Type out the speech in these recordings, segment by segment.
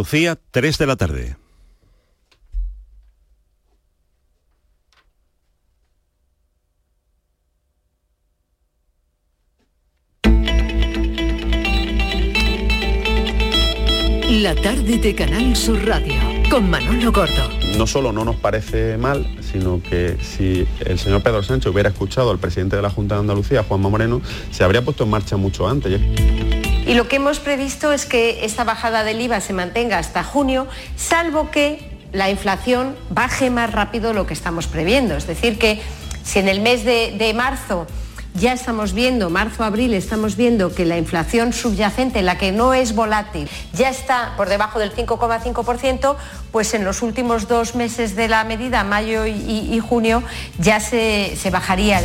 Lucía, 3 de la tarde. La tarde de Canal Sur Radio con Manolo Gordo. No solo no nos parece mal, sino que si el señor Pedro Sánchez hubiera escuchado al presidente de la Junta de Andalucía, Juanma Moreno, se habría puesto en marcha mucho antes. Y lo que hemos previsto es que esta bajada del IVA se mantenga hasta junio, salvo que la inflación baje más rápido lo que estamos previendo. Es decir, que si en el mes de, marzo ya estamos viendo, marzo-abril, estamos viendo que la inflación subyacente, la que no es volátil, ya está por debajo del 5,5%, pues en los últimos dos meses de la medida, mayo y, y junio, ya se, se bajaría.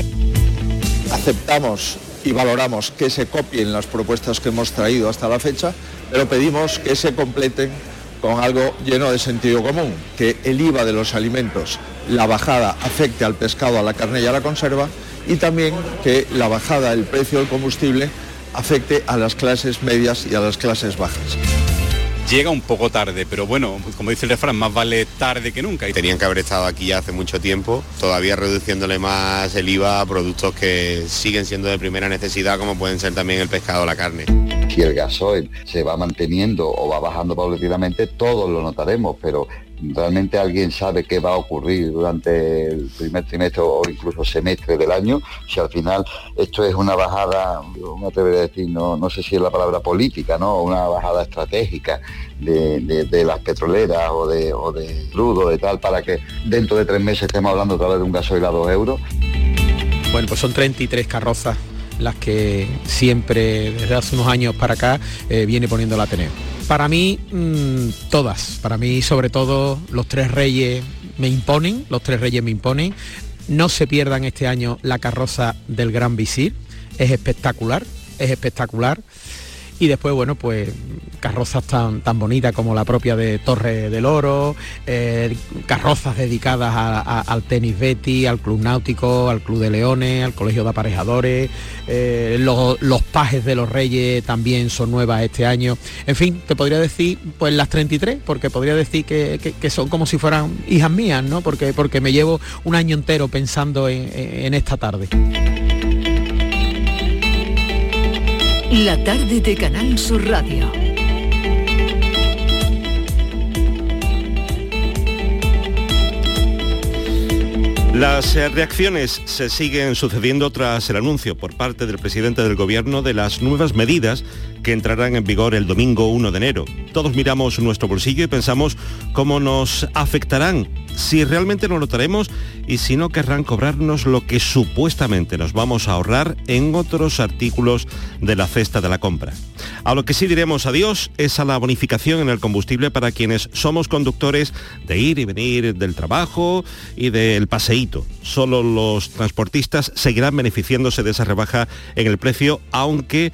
Aceptamos y valoramos que se copien las propuestas que hemos traído hasta la fecha, pero pedimos que se completen con algo lleno de sentido común, que el IVA de los alimentos, la bajada afecte al pescado, a la carne y a la conserva, y también que la bajada del precio del combustible afecte a las clases medias y a las clases bajas. Llega un poco tarde, pero bueno, como dice el refrán, más vale tarde que nunca. Tenían que haber estado aquí ya hace mucho tiempo, todavía reduciéndole más el IVA a productos que siguen siendo de primera necesidad, como pueden ser también el pescado o la carne. Si el gasoil se va manteniendo o va bajando paulatinamente, todos lo notaremos, pero realmente alguien sabe qué va a ocurrir durante el primer trimestre o incluso semestre del año, si al final esto es una bajada, me atrevería a decir, no, no sé si es la palabra política, ¿no? Una bajada estratégica de, de- de las petroleras o de, o de crudo, de tal, para que dentro de tres meses estemos hablando otra vez de un gasoil a dos euros. Bueno, pues son 33 carrozas las que siempre desde hace unos años para acá eh, viene poniendo la Ateneo. Para mí, mm, todas. Para mí, sobre todo, los tres reyes me imponen, los tres reyes me imponen. No se pierdan este año la carroza del Gran Visir. Es espectacular, es espectacular. Y después, bueno, pues carrozas tan, tan bonitas como la propia de Torre del Oro, eh, carrozas dedicadas al tenis Betty, al Club Náutico, al Club de Leones, al Colegio de Aparejadores, eh, los, los pajes de los Reyes también son nuevas este año. En fin, te podría decir pues las 33, porque podría decir que, que- son como si fueran hijas mías, ¿no? Porque, porque me llevo un año entero pensando en- en- en esta tarde. La tarde de Canal Sur Radio. Las eh, reacciones se siguen sucediendo tras el anuncio por parte del presidente del gobierno de las nuevas medidas que entrarán en vigor el domingo 1 de enero. Todos miramos nuestro bolsillo y pensamos cómo nos afectarán, si realmente lo notaremos y si no querrán cobrarnos lo que supuestamente nos vamos a ahorrar en otros artículos de la cesta de la compra. A lo que sí diremos adiós es a la bonificación en el combustible para quienes somos conductores de ir y venir del trabajo y del paseíto. Solo los transportistas seguirán beneficiándose de esa rebaja en el precio, aunque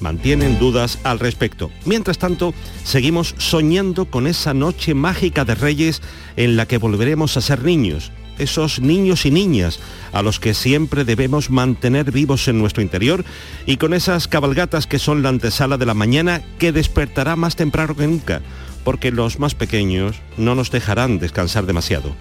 mantienen dudas al respecto. Mientras tanto, seguimos soñando con esa noche mágica de Reyes en la que volveremos a ser niños, esos niños y niñas a los que siempre debemos mantener vivos en nuestro interior y con esas cabalgatas que son la antesala de la mañana que despertará más temprano que nunca, porque los más pequeños no nos dejarán descansar demasiado.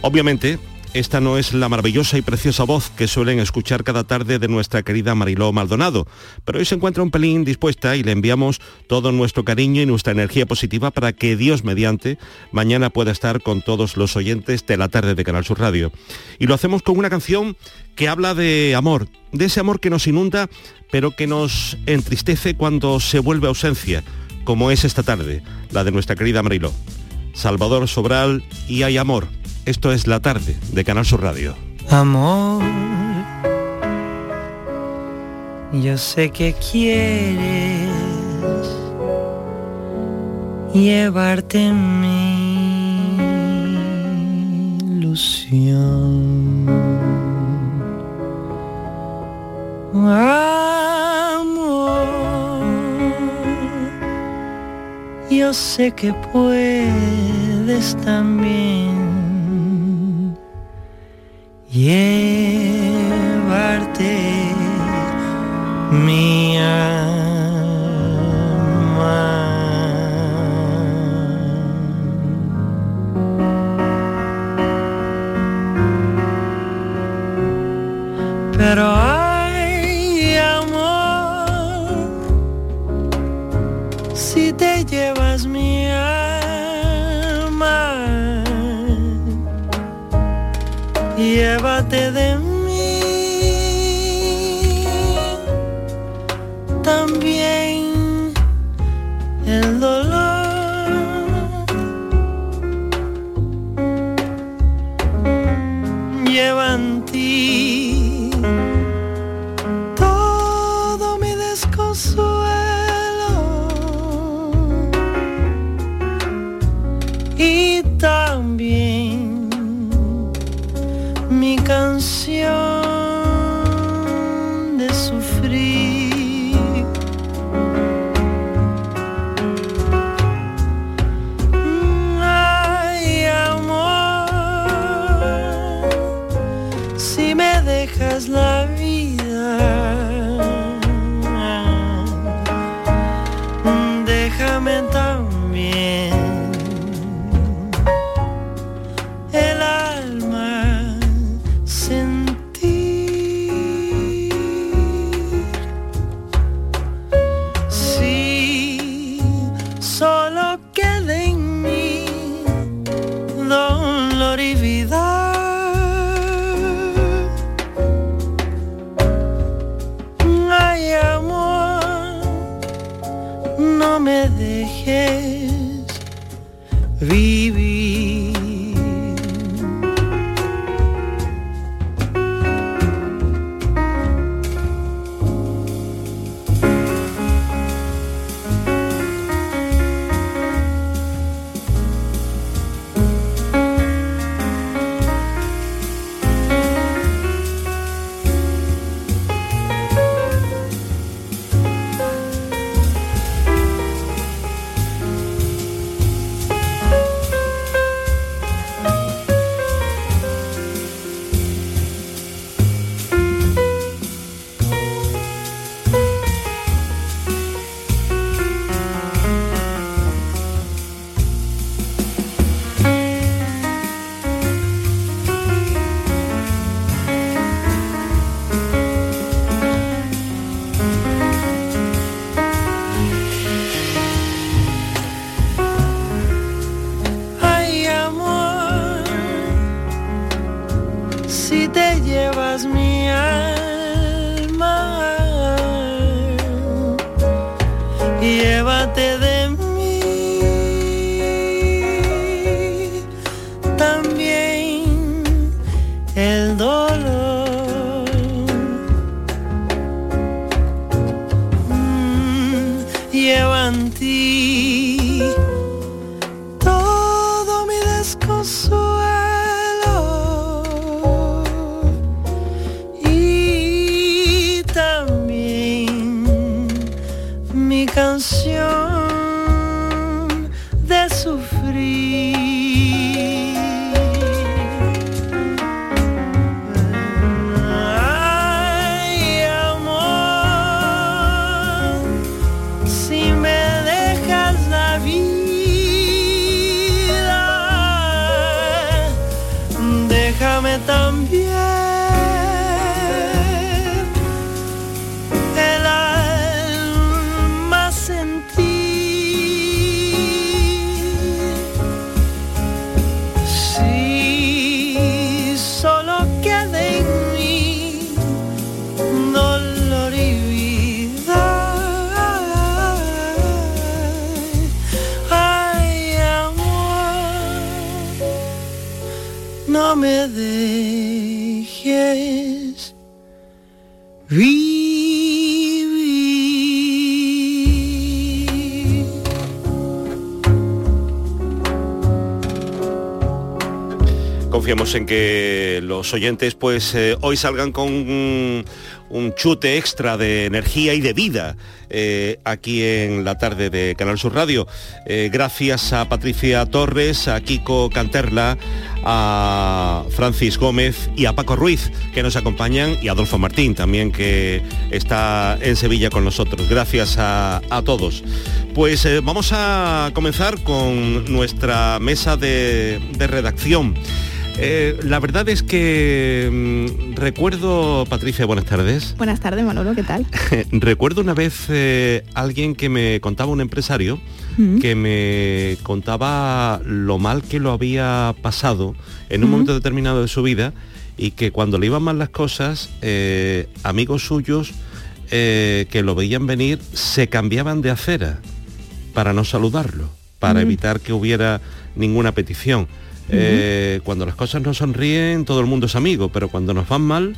Obviamente, esta no es la maravillosa y preciosa voz que suelen escuchar cada tarde de nuestra querida Mariló Maldonado, pero hoy se encuentra un pelín dispuesta y le enviamos todo nuestro cariño y nuestra energía positiva para que Dios mediante mañana pueda estar con todos los oyentes de la tarde de Canal Sur Radio. Y lo hacemos con una canción que habla de amor, de ese amor que nos inunda, pero que nos entristece cuando se vuelve ausencia, como es esta tarde, la de nuestra querida Mariló. Salvador Sobral y Hay Amor. Esto es La Tarde de Canal Sur Radio. Amor, yo sé que quieres llevarte mi ilusión. Amor, yo sé que puedes también llevarte mi alma. Pero hay amor si te llevas. Llévate de We. Confiamos en que los oyentes pues eh, hoy salgan con un, chute extra de energía y de vida eh, aquí en la tarde de Canal Sur Radio. Eh, gracias a Patricia Torres, a Kiko Canterla, a Francis Gómez y a Paco Ruiz que nos acompañan y a Adolfo Martín también que está en Sevilla con nosotros. Gracias a, a todos. Pues vamos a comenzar con nuestra mesa de, de redacción. Eh, la verdad es que mm, recuerdo, Patricia, buenas tardes. Buenas tardes, Manolo, ¿qué tal? recuerdo una vez eh, alguien que me contaba, un empresario, Mm. que me contaba lo mal que lo había pasado en un Mm. momento determinado de su vida y que cuando le iban mal las cosas, eh, amigos suyos que lo veían venir se cambiaban de acera para no saludarlo, para evitar que hubiera ninguna petición. Eh, cuando las cosas no sonríen, todo el mundo es amigo, pero cuando nos van mal...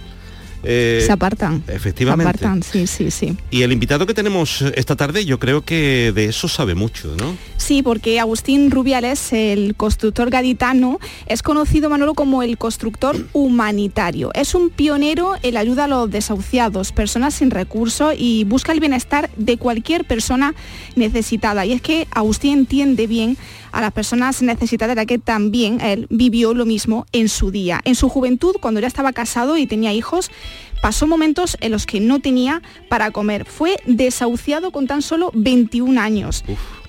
eh, Se apartan. Efectivamente. Se apartan, sí, sí, sí. Y el invitado que tenemos esta tarde yo creo que de eso sabe mucho, ¿no? Sí, porque Agustín Rubiales, el constructor gaditano, es conocido, Manolo, como el constructor humanitario. Es un pionero en la ayuda a los desahuciados, personas sin recursos y busca el bienestar de cualquier persona necesitada. Y es que Agustín entiende bien a las personas necesitadas, ya que también él vivió lo mismo en su día. En su juventud, cuando ya estaba casado y tenía hijos, pasó momentos en los que no tenía para comer. Fue desahuciado con tan solo 21 años.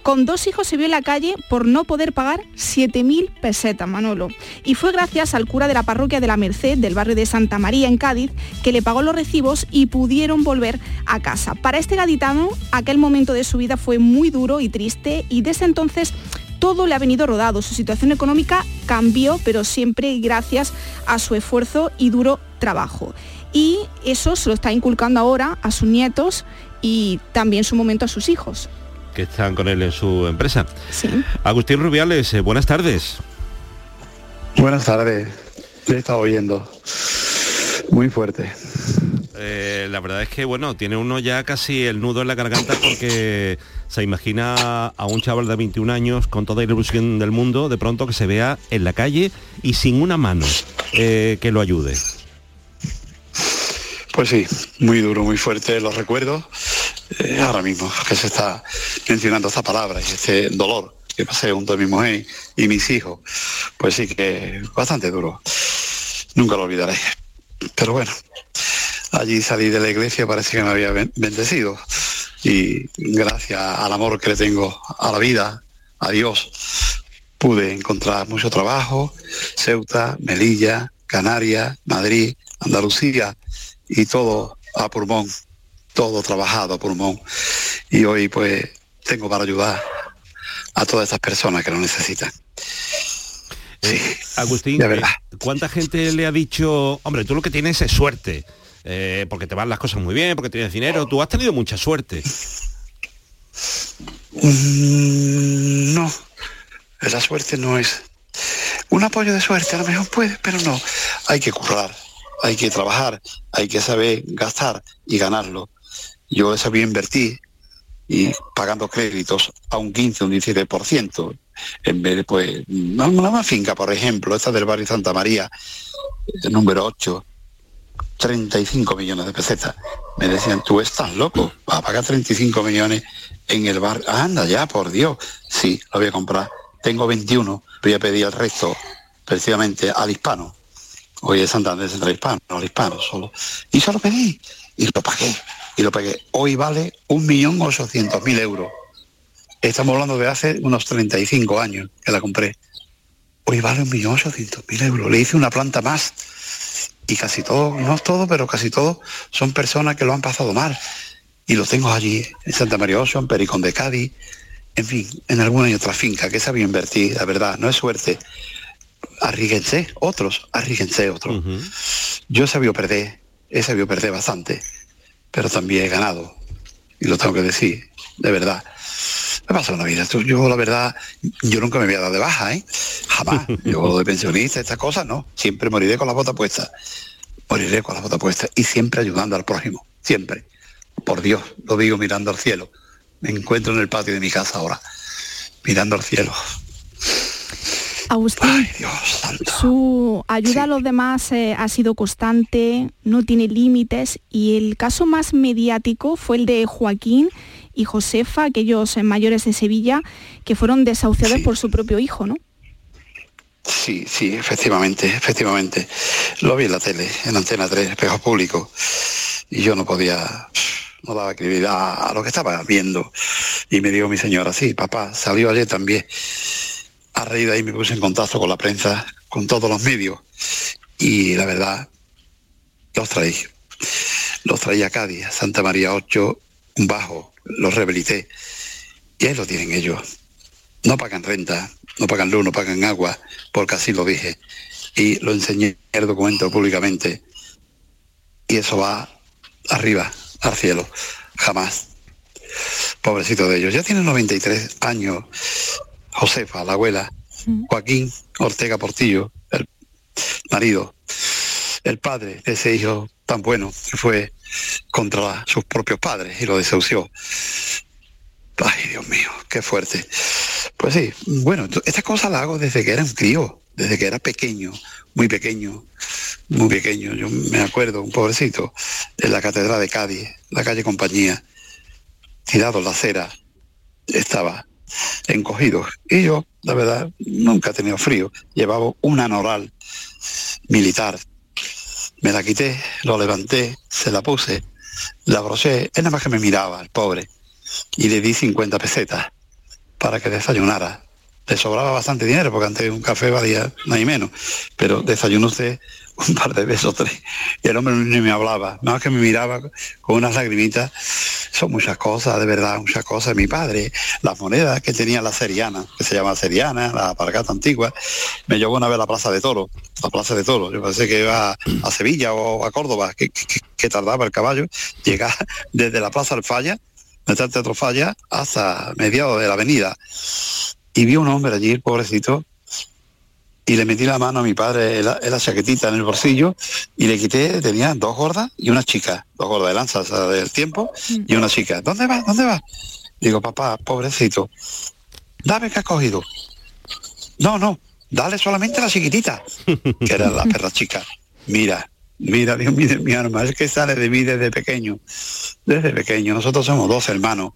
Con dos hijos se vio en la calle por no poder pagar 7.000 pesetas, Manolo. Y fue gracias al cura de la parroquia de la Merced del barrio de Santa María en Cádiz que le pagó los recibos y pudieron volver a casa. Para este gaditano, aquel momento de su vida fue muy duro y triste y desde entonces todo le ha venido rodado. Su situación económica cambió, pero siempre gracias a su esfuerzo y duro trabajo. Y eso se lo está inculcando ahora a sus nietos y también su momento a sus hijos. Que están con él en su empresa. Sí. Agustín Rubiales, eh, buenas tardes. Buenas tardes. Te he estado oyendo. Muy fuerte. Eh, la verdad es que, bueno, tiene uno ya casi el nudo en la garganta porque se imagina a un chaval de 21 años con toda la ilusión del mundo, de pronto que se vea en la calle y sin una mano eh, que lo ayude. Pues sí, muy duro, muy fuerte los recuerdos. eh, ahora mismo que se está mencionando esta palabra y este dolor que pasé junto a mi mujer y mis hijos. Pues sí que bastante duro. Nunca lo olvidaré. Pero bueno, allí salí de la iglesia, parece que me había ben- bendecido. Y gracias al amor que le tengo a la vida, a Dios, pude encontrar mucho trabajo, Ceuta, Melilla, Canarias, Madrid, Andalucía y todo a pulmón, todo trabajado a pulmón. Y hoy pues tengo para ayudar a todas estas personas que lo necesitan. Eh, Agustín, de verdad. eh, ¿cuánta gente le ha dicho, hombre, tú lo que tienes es suerte? eh, porque te van las cosas muy bien, porque tienes dinero, tú has tenido mucha suerte. Mm, no, la suerte no es. Un apoyo de suerte a lo mejor puede, pero no. Hay que currar, hay que trabajar, hay que saber gastar y ganarlo. Yo he sabido invertir y pagando créditos a un 15, un 17%, en vez de pues, una, una finca, por ejemplo, esta del barrio Santa María, número 8, 35 millones de pesetas. Me decían, tú estás loco, vas a pagar 35 millones en el bar. Anda ya, por Dios. Sí, lo voy a comprar. Tengo 21, voy a pedir el resto precisamente al hispano. Hoy es Santander Central Hispano, al hispano solo. Y solo pedí y lo pagué. Y lo pagué. Hoy vale 1.800.000 euros. Estamos hablando de hace unos 35 años que la compré. Hoy vale 1.800.000 euros. Le hice una planta más y casi todo, no todo, pero casi todo, son personas que lo han pasado mal. Y lo tengo allí, en Santa María Oso, en Pericón de Cádiz, en fin, en alguna y otra finca, que sabido invertir, la verdad, no es suerte. Arríguense, otros, arríguense otros. Yo sabido perder, he sabido perder bastante, pero también he ganado. Y lo tengo que decir, de verdad. Me pasa una vida. Yo, la verdad, yo nunca me voy a dar de baja, ¿eh? Jamás. Yo de pensionista, estas cosas, no. Siempre moriré con la bota puesta. Moriré con la bota puesta. Y siempre ayudando al prójimo. Siempre. Por Dios, lo digo mirando al cielo. Me encuentro en el patio de mi casa ahora. Mirando al cielo. Agustín, su ayuda a los demás eh, ha sido constante, no tiene límites y el caso más mediático fue el de Joaquín y Josefa, aquellos eh, mayores de Sevilla, que fueron desahuciados por su propio hijo, ¿no? Sí, sí, efectivamente, efectivamente. Lo vi en la tele, en Antena 3, espejo público. Y yo no podía, no daba credibilidad a lo que estaba viendo. Y me dijo mi señora, sí, papá, salió ayer también. A raíz de ahí me puse en contacto con la prensa, con todos los medios, y la verdad, los traí. Los traí a Cádiz, Santa María 8, un bajo, los rehabilité. Y ahí lo tienen ellos. No pagan renta, no pagan luz, no pagan agua, porque así lo dije. Y lo enseñé en el documento públicamente. Y eso va arriba, al cielo. Jamás. Pobrecito de ellos. Ya tienen 93 años. Josefa, la abuela. Joaquín Ortega Portillo, el marido. El padre de ese hijo tan bueno que fue contra sus propios padres y lo desahució. Ay, Dios mío, qué fuerte. Pues sí, bueno, estas cosas las hago desde que era un crío, desde que era pequeño, muy pequeño, muy pequeño. Yo me acuerdo, un pobrecito, en la Catedral de Cádiz, la calle Compañía, tirado en la acera, estaba encogido. Y yo, la verdad, nunca he tenido frío. Llevaba una noral militar. Me la quité, lo levanté, se la puse, la broché. Él nada más que me miraba, el pobre. Y le di 50 pesetas para que desayunara. Le sobraba bastante dinero porque antes un café valía no hay menos. Pero desayunó usted un par de veces o tres. Y el hombre ni me hablaba, nada más que me miraba con unas lagrimitas. Son muchas cosas, de verdad, muchas cosas. Mi padre, las monedas que tenía la Seriana, que se llama Seriana, la aparcata antigua, me llevó una vez a la Plaza de Toro, la Plaza de Toro. Yo pensé que iba a Sevilla o a Córdoba, que, que- tardaba el caballo, llegar desde la Plaza Alfaya, meter el Teatro Falla, hasta mediados de la avenida. Y vi un hombre allí, pobrecito, y le metí la mano a mi padre en la, chaquetita en el bolsillo y le quité, tenía dos gordas y una chica, dos gordas de lanza o sea, del tiempo y una chica. ¿Dónde va? ¿Dónde va? Digo, papá, pobrecito, dame que has cogido. No, no, dale solamente la chiquitita, que era la perra chica. Mira, mira, Dios mío, mi arma, es que sale de mí desde pequeño, desde pequeño. Nosotros somos dos hermanos.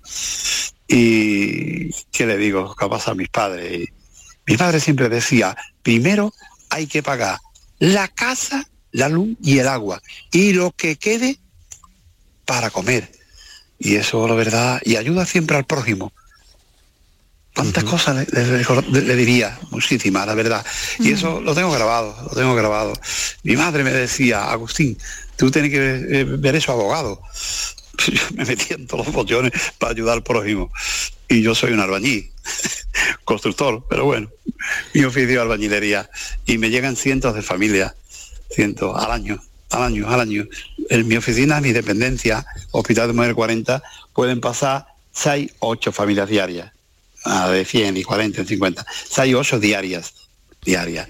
Y, ¿qué le digo? ¿Qué pasa a mis padres? Mi padre siempre decía, primero hay que pagar la casa, la luz y el agua. Y lo que quede para comer. Y eso, la verdad, y ayuda siempre al prójimo. ¿Cuántas cosas le, le- le- le diría? Muchísimas, la verdad. Y eso lo tengo grabado, lo tengo grabado. Mi madre me decía, Agustín, tú tienes que eh, ver eso abogado. Yo me metía en todos los bollones para ayudar al prójimo. Y yo soy un albañil, constructor, pero bueno, mi oficio es albañilería. Y me llegan cientos de familias, cientos al año, al año, al año. En mi oficina, mi dependencia, Hospital de Mujer 40, pueden pasar 6, 8 familias diarias, de 100 y 40 y 50, 6, 8 diarias, diarias.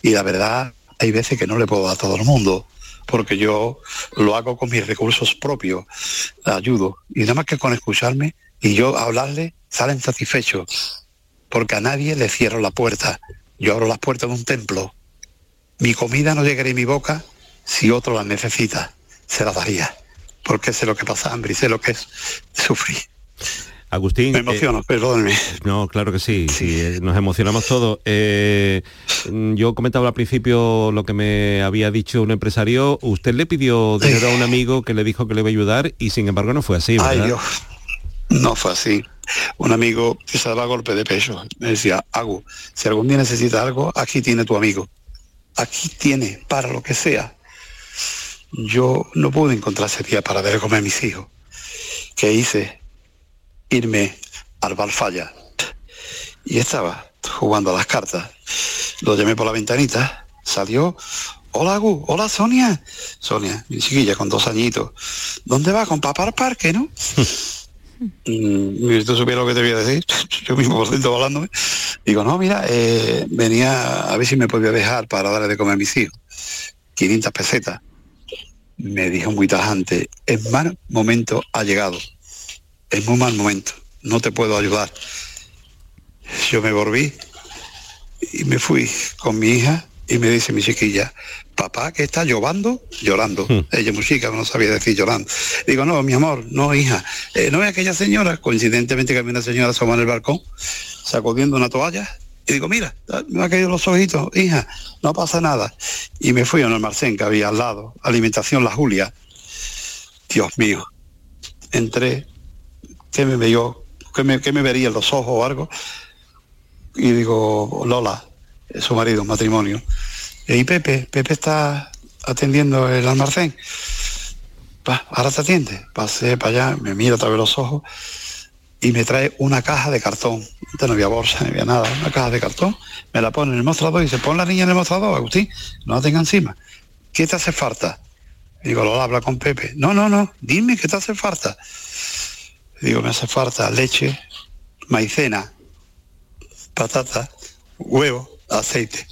Y la verdad, hay veces que no le puedo dar a todo el mundo, porque yo lo hago con mis recursos propios, ayudo. Y nada más que con escucharme y yo hablarle, salen satisfechos, porque a nadie le cierro la puerta. Yo abro las puertas de un templo. Mi comida no llegaría a mi boca si otro la necesita. Se la daría, porque sé lo que pasa hambre y sé lo que es sufrir. Agustín. Me emociono, perdónenme. No, claro que sí, sí, eh, nos emocionamos todos. Eh, yo comentaba al principio lo que me había dicho un empresario. Usted le pidió dinero a un amigo que le dijo que le iba a ayudar y sin embargo no fue así, ¿verdad? Ay Dios, no fue así. Un amigo se daba golpe de pecho me decía, Agu, si algún día necesitas algo, aquí tiene tu amigo. Aquí tiene para lo que sea. Yo no pude encontrar ese día para ver comer a mis hijos. ¿Qué hice? Irme al Valfalla. Y estaba jugando a las cartas. Lo llamé por la ventanita, salió, hola Agu, hola Sonia. Sonia, mi chiquilla con dos añitos. ¿Dónde va? Con papá al parque, no? Mm, y tú supieras lo que te voy a decir, yo mismo por dentro hablándome. Digo, no, mira, eh, venía a ver si me podía dejar para darle de comer a mis hijos. 500 pesetas. Me dijo muy tajante, en mal momento ha llegado. En muy mal momento. No te puedo ayudar. Yo me volví y me fui con mi hija y me dice mi chiquilla, papá, que está llorando, llorando. Ella muy chica, no sabía decir llorando. Digo, no, mi amor, no, hija. Eh, no es aquella señora, coincidentemente que había una señora asomada en el balcón, sacudiendo una toalla. Y digo, mira, me han caído los ojitos, hija, no pasa nada. Y me fui a un almacén que había al lado, alimentación La Julia. Dios mío, entré, ¿qué me vio? ¿Qué me, qué me vería en los ojos o algo? y digo, Lola, su marido, matrimonio. Y Pepe, Pepe está atendiendo el almacén. Va, ahora te atiende. Pasé para allá, me mira a través de los ojos y me trae una caja de cartón. Antes no había bolsa, no había nada, una caja de cartón. Me la pone en el mostrador y dice, pon la niña en el mostrador, Agustín, no la tenga encima. ¿Qué te hace falta? Digo, Lola, habla con Pepe. No, no, no, dime qué te hace falta. Digo, me hace falta leche, maicena, patata, huevo, aceite.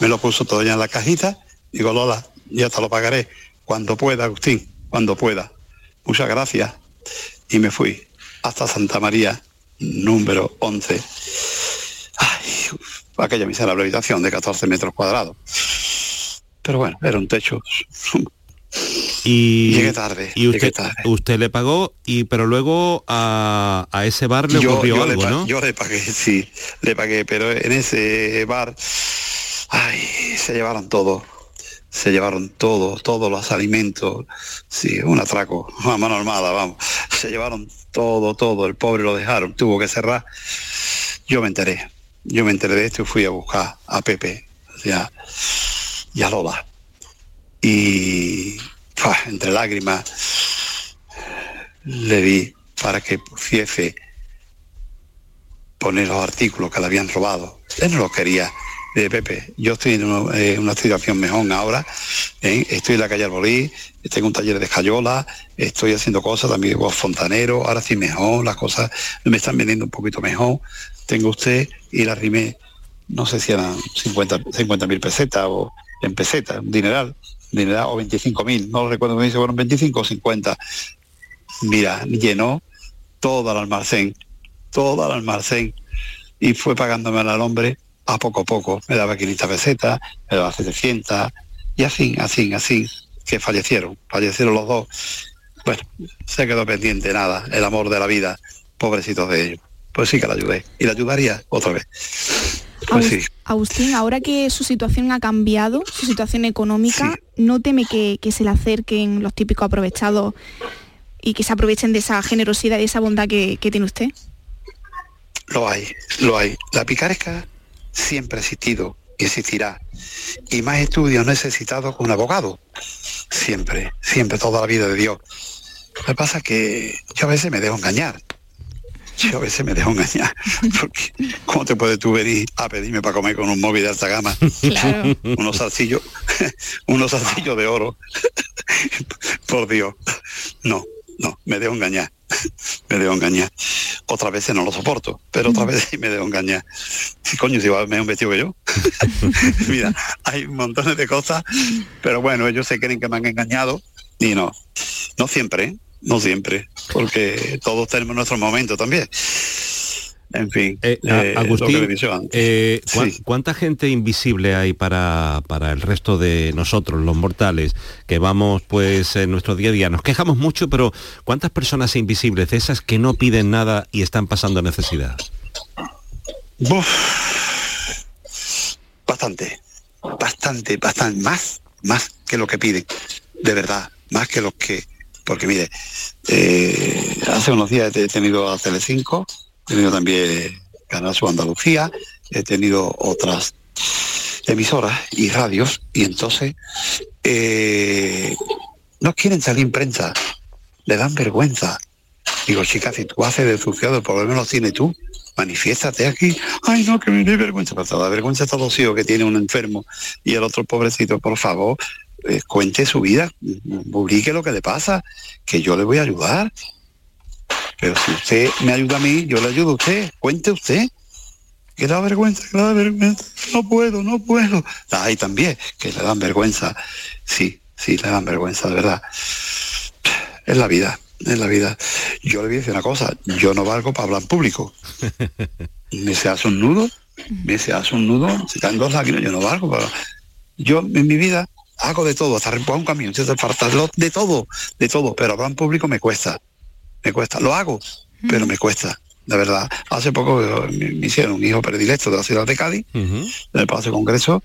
Me lo puso todo ya en la cajita. Digo, Lola, ya te lo pagaré cuando pueda, Agustín, cuando pueda. Muchas gracias. Y me fui hasta Santa María, número 11. Ay, aquella miserable habitación de 14 metros cuadrados. Pero bueno, era un techo. Y, Llegué tarde, Y usted, tarde. usted le pagó, y pero luego a, a ese bar le ocurrió yo algo, le, pa- ¿no? yo le pagué, sí, le pagué, pero en ese bar, ay, se llevaron todo, se llevaron todo, todos los alimentos, sí, un atraco, a mano armada, vamos, se llevaron todo, todo, el pobre lo dejaron, tuvo que cerrar. Yo me enteré, yo me enteré de esto y fui a buscar a Pepe, o sea, y a Lola. Y. entre lágrimas le di para que pusiese poner los artículos que le habían robado. Él no los quería. De Pepe, yo estoy en una, eh, una situación mejor ahora, ¿eh? estoy en la calle Arbolí, tengo un taller de escayola, estoy haciendo cosas también con fontanero, ahora sí mejor, las cosas me están vendiendo un poquito mejor. Tengo usted y la rimé, no sé si eran 50 mil pesetas o en pesetas, un dineral, un dineral o 25 mil, no lo recuerdo, me dice, fueron 25 o 50. Mira, llenó todo el almacén, todo el almacén y fue pagándome al hombre a poco a poco. Me daba 500 pesetas, me daba 700 y así, así, así, que fallecieron, fallecieron los dos. Bueno, se quedó pendiente nada, el amor de la vida, pobrecitos de ellos. Pues sí que la ayudé y la ayudaría otra vez. Pues sí. Agustín, ahora que su situación ha cambiado, su situación económica, ¿no teme que, que se le acerquen los típicos aprovechados y que se aprovechen de esa generosidad y esa bondad que, que tiene usted? Lo hay, lo hay. La picaresca siempre ha existido y existirá. Y más estudios necesitados que un abogado. Siempre, siempre, toda la vida de Dios. Lo que pasa es que yo a veces me dejo engañar. Yo a veces me dejo engañar. Porque ¿cómo te puedes tú venir a pedirme para comer con un móvil de alta gama? Claro. unos salsillos, unos salsillos de oro. Por Dios. No, no, me dejo engañar. me dejo engañar. Otras veces no lo soporto, pero otras veces sí me dejo engañar. Sí, coño, si va a un vestido que yo. Mira, hay montones de cosas, pero bueno, ellos se creen que me han engañado y no. No siempre, ¿eh? No siempre, porque todos tenemos nuestro momento también. En fin, Eh, eh, lo que Agustín, eh, ¿cuán- Sí. ¿cuánta gente invisible hay para, para el resto de nosotros, los mortales, que vamos pues en nuestro día a día? Nos quejamos mucho, pero ¿cuántas personas invisibles, de esas que no piden nada y están pasando necesidad? Bastante, bastante, bastante, más, más que lo que piden, de verdad, más que los que, porque mire, eh, hace unos días he tenido a Telecinco, he tenido también Canal Sur Andalucía, he tenido otras emisoras y radios, y entonces eh, no quieren salir en prensa, le dan vergüenza. Digo, chica, si tú haces de suciado, el problema lo tienes tú. Manifiéstate aquí. Ay, no, que me dé vergüenza. Pero te da vergüenza a todos los que tiene un enfermo y el otro pobrecito, por favor, eh, cuente su vida, publique lo que le pasa, que yo le voy a ayudar. Pero si usted me ayuda a mí, yo le ayudo a usted. Cuente usted. Que da vergüenza, que da vergüenza. No puedo, no puedo. Ay, también, que le dan vergüenza. Sí, sí, le dan vergüenza, de verdad. Es la vida, es la vida. Yo le voy a decir una cosa, yo no valgo para hablar en público. Me se hace un nudo, me se hace un nudo, se caen dos lágrimas, yo no valgo para... Yo en mi vida hago de todo, hasta reempujar un camión, si hace falta, lo- de todo, de todo, pero hablar en público me cuesta, me cuesta, lo hago, pero me cuesta, de verdad. Hace poco eh, me, me hicieron un hijo predilecto de la ciudad de Cádiz, en el Palacio de Congreso,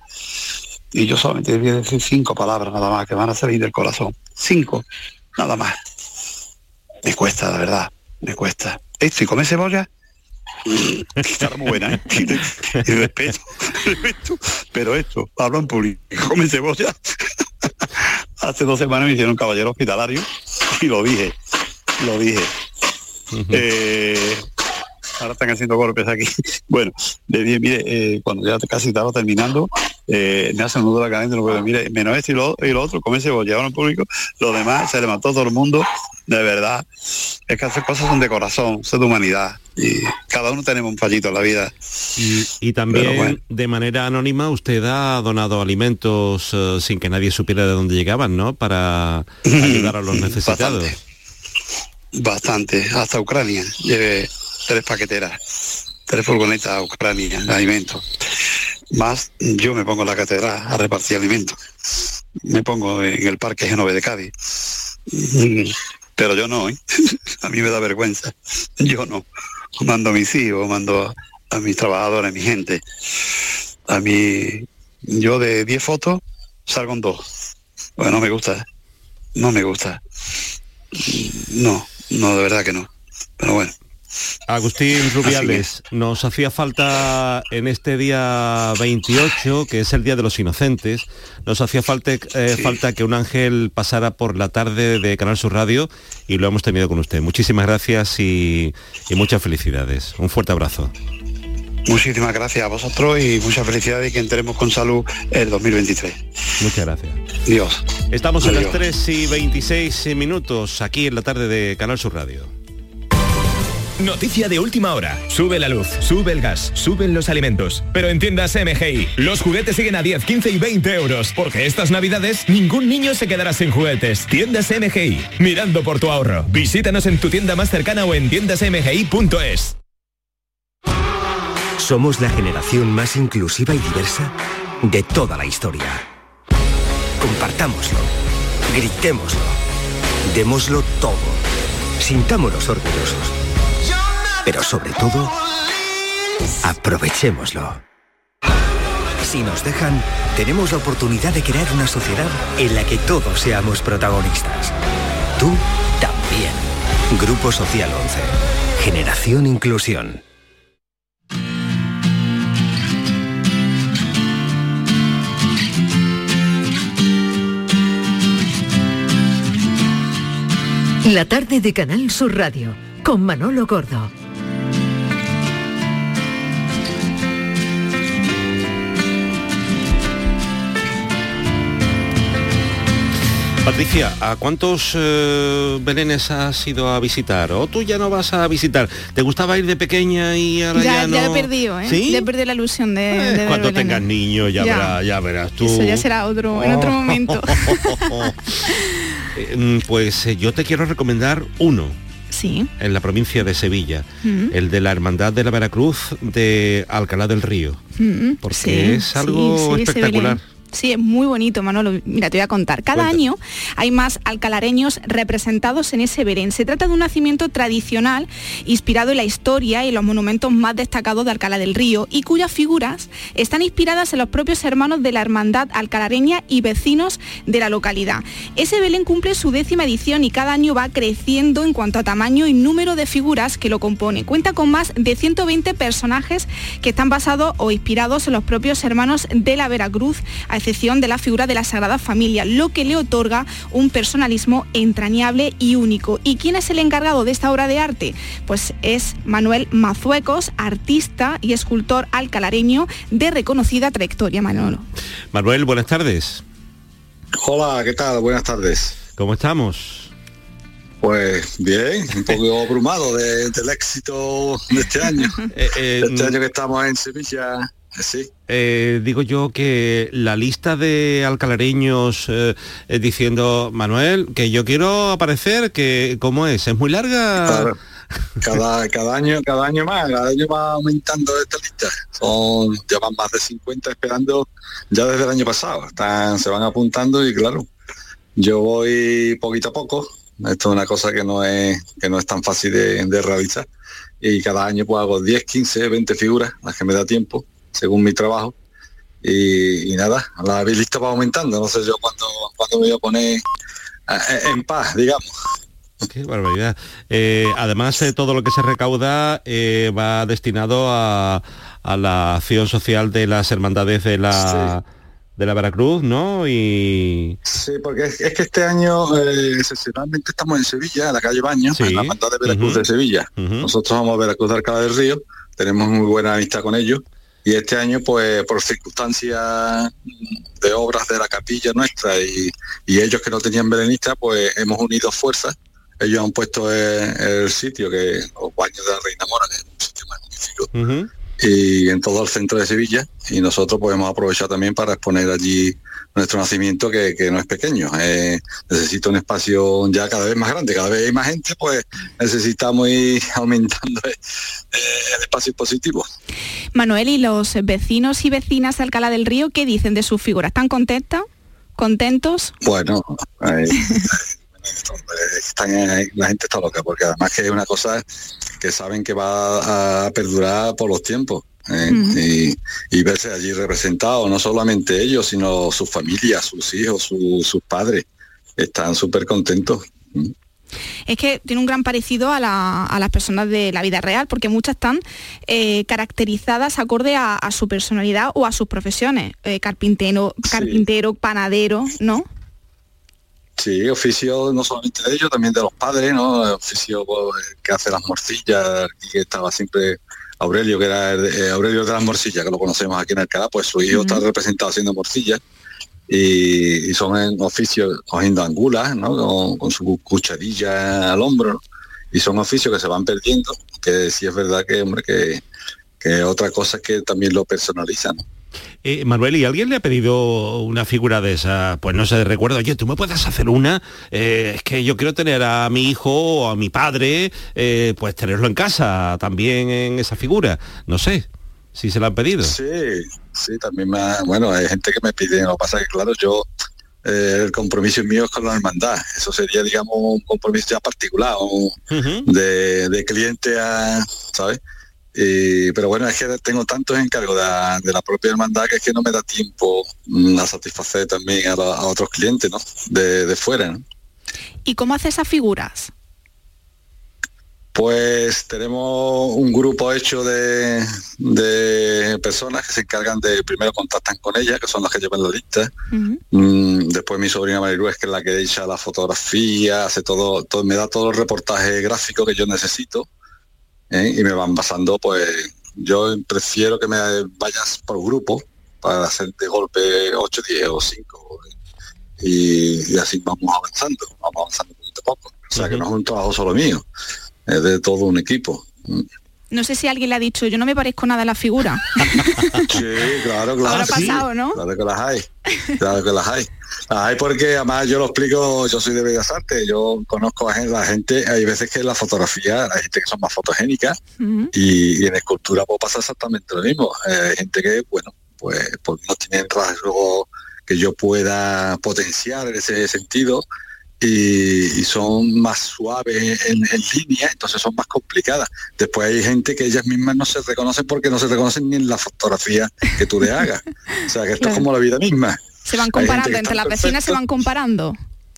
y yo solamente voy a decir cinco palabras nada más que van a salir del corazón. Cinco, nada más. Me cuesta, la verdad, me cuesta. Esto y comer cebolla, Cara muy buena, ¿eh? Y respeto, respeto. Pero esto, hablo en público, come cebolla. Hace dos semanas me hicieron caballero hospitalario y lo dije, lo dije. Eh, ahora están haciendo golpes aquí. Bueno, le dije, mire, eh, cuando ya casi estaba terminando, eh, me hace un nudo la cadena, no puedo, mire, menos esto y lo, y lo otro, come cebolla, ahora en público, lo demás se levantó todo el mundo, de verdad. Es que hacer cosas son de corazón, son de humanidad. Y cada uno tenemos un fallito en la vida. Y, y también Pero bueno. de manera anónima usted ha donado alimentos eh, sin que nadie supiera de dónde llegaban, ¿no? Para ayudar a los necesitados. Bastante, hasta Ucrania. Tres paqueteras, tres furgonetas a Ucrania de alimentos. Más yo me pongo en la catedral a repartir alimentos. Me pongo en el Parque Genove de Cádiz. Mm, Pero yo no, ¿eh? a mí me da vergüenza. Yo no. Mando a mis hijos, mando a, mis trabajadores, a mi gente. A mí, yo de 10 fotos salgo en dos. Bueno, no me gusta. No me gusta. No, no, de verdad que no. Pero bueno. Agustín Rubiales, nos hacía falta en este día 28, que es el Día de los Inocentes, nos hacía falta, eh, falta que un ángel pasara por la tarde de Canal Sur Radio y lo hemos tenido con usted. Muchísimas gracias y, y muchas felicidades. Un fuerte abrazo. Muchísimas gracias a vosotros y muchas felicidades y que entremos con salud el 2023. Muchas gracias. Dios. Estamos en las Adiós. 3 y 26 minutos aquí en la tarde de Canal Sur Radio. Noticia de última hora. Sube la luz, sube el gas, suben los alimentos. Pero en tiendas MGI, los juguetes siguen a 10, 15 y 20 euros. Porque estas navidades ningún niño se quedará sin juguetes. Tiendas MGI, mirando por tu ahorro. Visítanos en tu tienda más cercana o en tiendasmgi.es. Somos la generación más inclusiva y diversa de toda la historia. Compartámoslo, gritémoslo, démoslo todo, sintámonos orgullosos. Pero sobre todo, aprovechémoslo. Si nos dejan, tenemos la oportunidad de crear una sociedad en la que todos seamos protagonistas. Tú también. Grupo Social 11. Generación Inclusión. La tarde de Canal Sur Radio con Manolo Gordo. Patricia, ¿a cuántos eh, belenes has ido a visitar? ¿O tú ya no vas a visitar? ¿Te gustaba ir de pequeña y ahora ya, Ya, no? ya he perdido, ¿eh? ¿Sí? Ya he perdido la ilusión de, de ver Cuando Belén. tengas niños ya, Ya. Verás, ya verás tú. Eso ya será otro, en otro Oh. momento. Eh, mm, Pues eh, yo te quiero recomendar uno. Sí. En la provincia de Sevilla, Mm. el de la Hermandad de la Veracruz de Alcalá del Río. Mm, Porque sí, es algo sí, espectacular. Sí, es muy bonito, Manolo. Mira, te voy a contar. Cada año hay más alcalareños representados en ese Belén. Se trata de un nacimiento tradicional inspirado en la historia y en los monumentos más destacados de Alcalá del Río y cuyas figuras están inspiradas en los propios hermanos de la hermandad alcalareña y vecinos de la localidad. Ese Belén cumple su décima edición y cada año va creciendo en cuanto a tamaño y número de figuras que lo compone. Cuenta con más de 120 personajes que están basados o inspirados en los propios hermanos de la Veracruz, a excepción de la figura de la Sagrada Familia, lo que le otorga un personalismo entrañable y único. ¿Y quién es el encargado de esta obra de arte? Pues es Manuel Mazuecos, artista y escultor alcalareño de reconocida trayectoria, Manolo. Manuel, buenas tardes. Hola, ¿qué tal? Buenas tardes. ¿Cómo estamos? Pues bien, un poco abrumado de- del éxito de este año. Eh, este año que estamos en Sevilla, sí. Eh, digo yo que la lista de alcalareños eh, eh, diciendo Manuel que yo quiero aparecer que cómo es es muy larga Claro. Cada, cada año, cada año más, cada año va aumentando esta lista. Son, llevan más de 50 esperando ya desde el año pasado. Están, se van apuntando y claro, yo voy poquito a poco. Esto es una cosa que no es, que no es tan fácil de, de realizar. Y cada año pues hago 10, 15, 20 figuras, las que me da tiempo, según mi trabajo. Y, y nada, la lista va aumentando. No sé yo cuándo, cuándo me voy a poner en paz, digamos. Qué barbaridad. Eh, además, eh, todo lo que se recauda eh, va destinado a, a la acción social de las hermandades de la de la Veracruz, ¿no? Y Sí, porque es, es que este año eh, excepcionalmente estamos en Sevilla, en la calle Baño, en la hermandad de Veracruz de Sevilla. Nosotros somos Veracruz de Alcalá del Río, tenemos muy buena amistad con ellos. Y este año, pues por circunstancias de obras de la capilla nuestra y, y ellos que no tenían belenista, pues hemos unido fuerzas. Ellos han puesto eh, el, sitio, que los baños de la Reina Mora, que es un sitio magnífico, y en todo el centro de Sevilla. Y nosotros pues hemos aprovechado también para exponer allí nuestro nacimiento, que, que no es pequeño. Eh, necesita un espacio ya cada vez más grande, cada vez hay más gente, pues necesitamos ir aumentando eh, el espacio positivo. Manuel, ¿y los vecinos y vecinas de Alcalá del Río qué dicen de sus figuras? ¿Están contentas? ¿Contentos? Bueno, eh, están, eh, la gente está loca, porque además que es una cosa que saben que va a perdurar por los tiempos. Eh, Ujú. y, y verse allí representados, no solamente ellos, sino sus familias, sus hijos, su- sus padres, están súper contentos. Es que tiene un gran parecido a, la- a las personas de la vida real, porque muchas están eh, caracterizadas acorde a, a su personalidad o a sus profesiones. Eh, carpintero, carpintero, panadero, ¿no? Sí, oficio no solamente de ellos, también de los padres, ¿no? Oficio pues, que hace las morcillas, y que estaba siempre Aurelio, que era el- eh, Aurelio de las morcillas, que lo conocemos aquí en Alcalá, pues su hijo está representado haciendo morcillas y, y son en oficios cogiendo angulas, ¿no? Con, con su cucharilla al hombro, ¿no? Y son oficios que se van perdiendo, que sí es verdad que, hombre, que, que otra cosa es que también lo personalizan. ¿no? Eh, Manuel, ¿y alguien le ha pedido una figura de esa? Pues no sé, recuerdo, oye, tú me puedes hacer una, Eh, es que yo quiero tener a mi hijo o a mi padre, eh, pues tenerlo en casa también en esa figura. No sé si se la han pedido. Sí, sí, también me ha- bueno, hay gente que me pide, lo que pasa es que claro, yo el compromiso mío es con la hermandad, eso sería digamos un compromiso ya particular, un- de, de cliente a, ¿sabes? Y- pero bueno, es que tengo tantos encargos de, la- de la propia hermandad que es que no me da tiempo mm, a satisfacer también a, la- a otros clientes, ¿no? De, de fuera, ¿no? ¿Y cómo hace esas figuras? Pues tenemos un grupo hecho de, de personas que se encargan de, primero contactan con ella, que son las que llevan la lista. Mm, después mi sobrina Marilu es que es la que echa la fotografía, hace todo, todo, me da todo el reportaje gráfico que yo necesito. ¿Eh? Y me van basando, pues yo prefiero que me vayas por grupo para hacer de golpe 8, 10 o 5. Y, y así vamos avanzando, vamos avanzando poquito a poco. O sea que no es un trabajo solo mío, es de todo un equipo. No sé si alguien le ha dicho, yo no me parezco nada a la figura. Sí, claro, claro. Habrá sí. pasado, ¿no? Claro que las hay. Claro que las hay. Las hay porque además yo lo explico, yo soy de Bellas Artes, yo conozco a la gente, hay veces que en la fotografía hay gente que son más fotogénicas y, y en escultura puede pasar exactamente lo mismo. Eh, hay gente que, bueno, pues, pues no tienen rasgos que yo pueda potenciar en ese sentido y, y son más suaves en, en línea, entonces son más complicadas. Después hay gente que ellas mismas no se reconocen porque no se reconocen ni en la fotografía que tú le hagas. O sea, que esto Claro. es como la vida misma. Se van comparando, entre las vecinas se van comparando.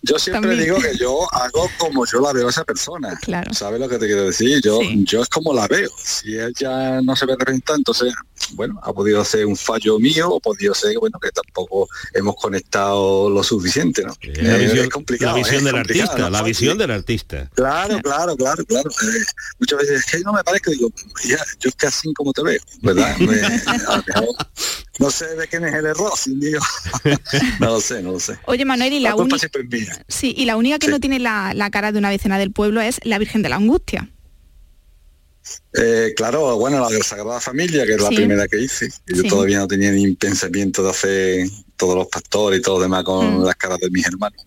Yo siempre También. digo que yo hago como yo la veo a esa persona. Claro. ¿Sabes lo que te quiero decir? Yo, yo es como la veo. Si ella no se ve representada, entonces, bueno, ha podido ser un fallo mío o podido ser, bueno, que tampoco hemos conectado lo suficiente, ¿no? La Eh, visión, es complicado. la visión es del artista, ¿no? la visión del artista. Claro, claro, claro, claro. Eh, muchas veces es que no me parece, digo, ya, yo es que así como te veo, ¿verdad? Me- a lo mejor no sé de quién es el error, sin digo. no lo sé, no lo sé. Oye, Manuel, y la, mía. sí, y la única que no tiene la, la cara de una vecina del pueblo es la Virgen de la Angustia. Eh, claro, bueno, la de la Sagrada Familia, que es la primera que hice. Yo Sí. todavía no tenía ni pensamiento de hacer todos los pastores y todo lo demás con Mm. las caras de mis hermanos.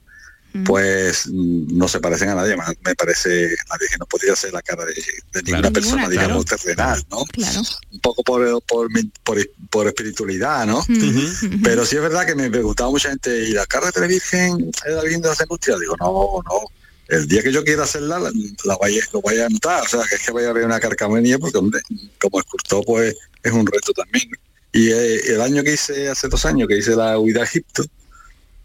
Pues no se parecen a nadie más. Me parece, la Virgen no podría ser la cara de, de ninguna persona, Ninguna, digamos, claro. terrenal, ¿no? Claro. Un poco por, por, por, por espiritualidad, ¿no? Pero sí es verdad que me preguntaba mucha gente, ¿y la cara de la Virgen es la Virgen de las Angustias? Digo, no, no. El día que yo quiera hacerla, la, la vaya, lo vaya a notar. O sea, que es que vaya a ver una carcamonía, porque hombre, como escultor, pues es un reto también. Y eh, el año que hice, hace dos años, que hice la huida a Egipto,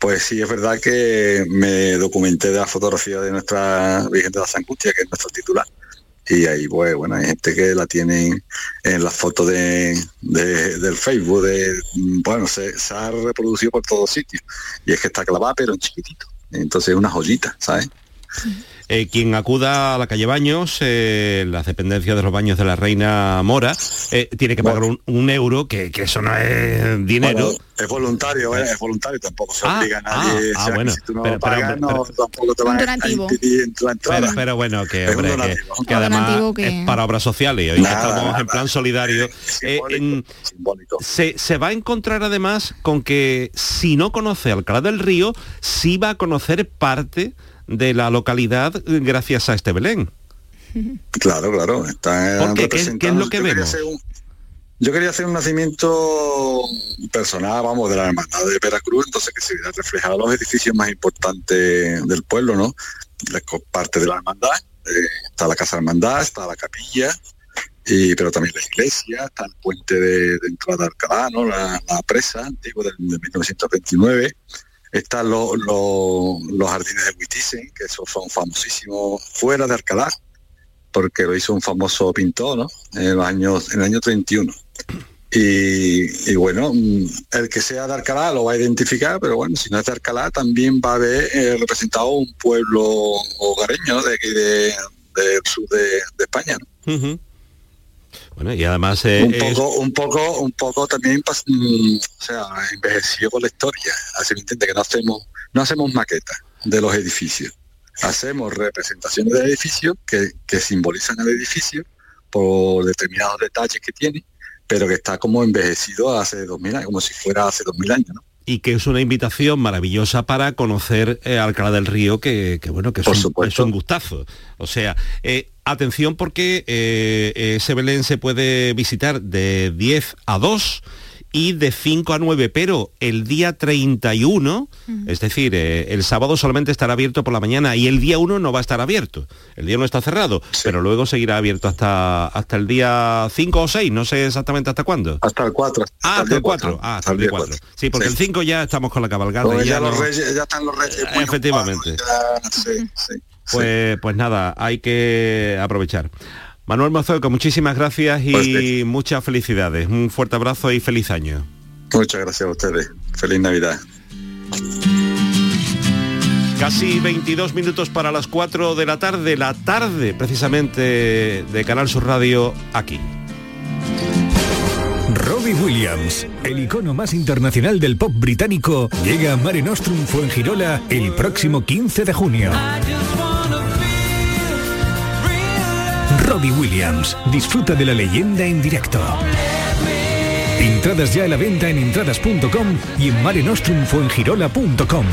Pues sí, es verdad que me documenté de la fotografía de nuestra Virgen de la Sangustia, que es nuestro titular. Y ahí, pues, bueno, hay gente que la tiene en las fotos de, de- del Facebook, de, bueno, se, se ha reproducido por todos sitios. Y es que está clavada, pero en chiquitito. Entonces es una joyita, ¿sabes? Eh, quien acuda a la calle Baños, eh, las dependencias de los baños de la Reina Mora, eh, tiene que pagar un, un euro, que, que eso no es dinero. Bueno, es voluntario, ¿eh? es voluntario, tampoco se Ah, obliga a nadie. ah, o sea, ah, bueno. que si tú no Pero- pero, pagas, pero- no, tampoco te van a- impedir la entrada. Pero, pero bueno, que, Es hombre, que- donativo. que Un además que- es para obras sociales y hoy que Nada, estamos nada. en plan solidario. eh, en- se, se va a encontrar además con que si no conoce Alcalá del Río, sí va a conocer parte de la localidad eh, gracias a este Belén. Claro, claro. Está ¿Por qué? ¿Qué es- qué es lo que vemos? Yo quería hacer un nacimiento personal, vamos, de la hermandad de Veracruz, entonces que se viera reflejado los edificios más importantes del pueblo, ¿no? La parte de la hermandad, eh, está la casa hermandad, está la capilla, y, pero también la iglesia, está el puente de, de entrada a Alcalá, ¿no? La, presa antigua del- de 1929, están los, los, jardines de Huitisen, que esos son famosísimos fuera de Alcalá, porque lo hizo un famoso pintor, ¿no? En los años, en el año 31. Y, y bueno, mm, el que sea de Alcalá lo va a identificar, pero bueno, si no es de Alcalá también va a haber eh, representado un pueblo hogareño ¿no? de aquí de, del sur de, de España. Bueno, y además eh, un es- poco, un poco, un poco también, pas- mm, o sea, envejecido con la historia. Así me entiende que no hacemos, no hacemos maquetas de los edificios. Hacemos representaciones del edificio que, que simbolizan el edificio por determinados detalles que tiene, pero que está como envejecido hace dos mil años, como si fuera hace dos mil años, ¿no? y que es una invitación maravillosa para conocer eh, Alcalá del Río, que, que bueno, que es un, es un gustazo. O sea, eh, atención porque eh, ese Belén se puede visitar de 10 a 2 y de 5 a 9, pero el día 31, es decir, eh, el sábado solamente estará abierto por la mañana y el día 1 no va a estar abierto. El día 1 está cerrado, pero luego seguirá abierto hasta, hasta el día 5 o 6, no sé exactamente hasta cuándo. Hasta el 4. Ah, hasta el 4. Ah, hasta el día 4. Sí, porque el 5 ya estamos con la cabalgata. Y ya, ya los no- reyes, ya están los reyes. muy Efectivamente. ya, sí, sí. Pues, pues nada, hay que aprovechar. Manuel Mozoco, muchísimas gracias y Pues muchas felicidades. Un fuerte abrazo y feliz año. Muchas gracias a ustedes. Feliz Navidad. Casi 22 minutos para las 4 de la tarde, la tarde precisamente de Canal Sur Radio aquí. Robbie Williams, el icono más internacional del pop británico, llega a Mare Nostrum Fuengirola el próximo 15 de junio. Robbie Williams, disfruta de la leyenda en directo. Entradas ya a la venta en entradas.com y en marenostrumfuengirola.com.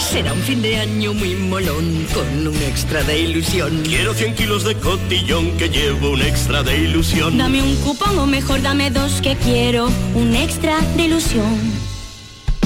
Será un fin de año muy molón con un extra de ilusión. Quiero 100 kilos de cotillón que llevo un extra de ilusión. Dame un cupón o mejor dame dos que quiero un extra de ilusión.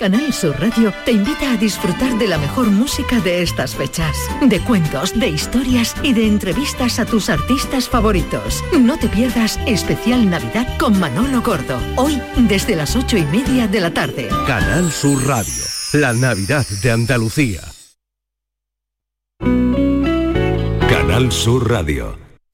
Canal Sur Radio te invita a disfrutar de la mejor música de estas fechas, de cuentos, de historias y de entrevistas a tus artistas favoritos. No te pierdas especial Navidad con Manolo Gordo, hoy desde las ocho y media de la tarde. Canal Sur Radio, la Navidad de Andalucía. Canal Sur Radio.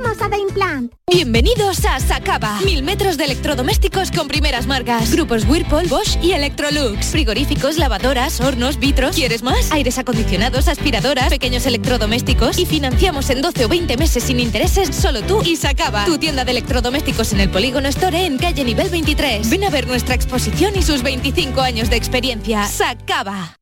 vamos a The Implant. Bienvenidos a Sacaba. Mil metros de electrodomésticos con primeras marcas. Grupos Whirlpool, Bosch y Electrolux. Frigoríficos, lavadoras, hornos, vitros. ¿Quieres más? Aires acondicionados, aspiradoras, pequeños electrodomésticos. Y financiamos en 12 o 20 meses sin intereses solo tú y Sacaba. Tu tienda de electrodomésticos en el Polígono Store en calle nivel 23. Ven a ver nuestra exposición y sus 25 años de experiencia. Sacaba.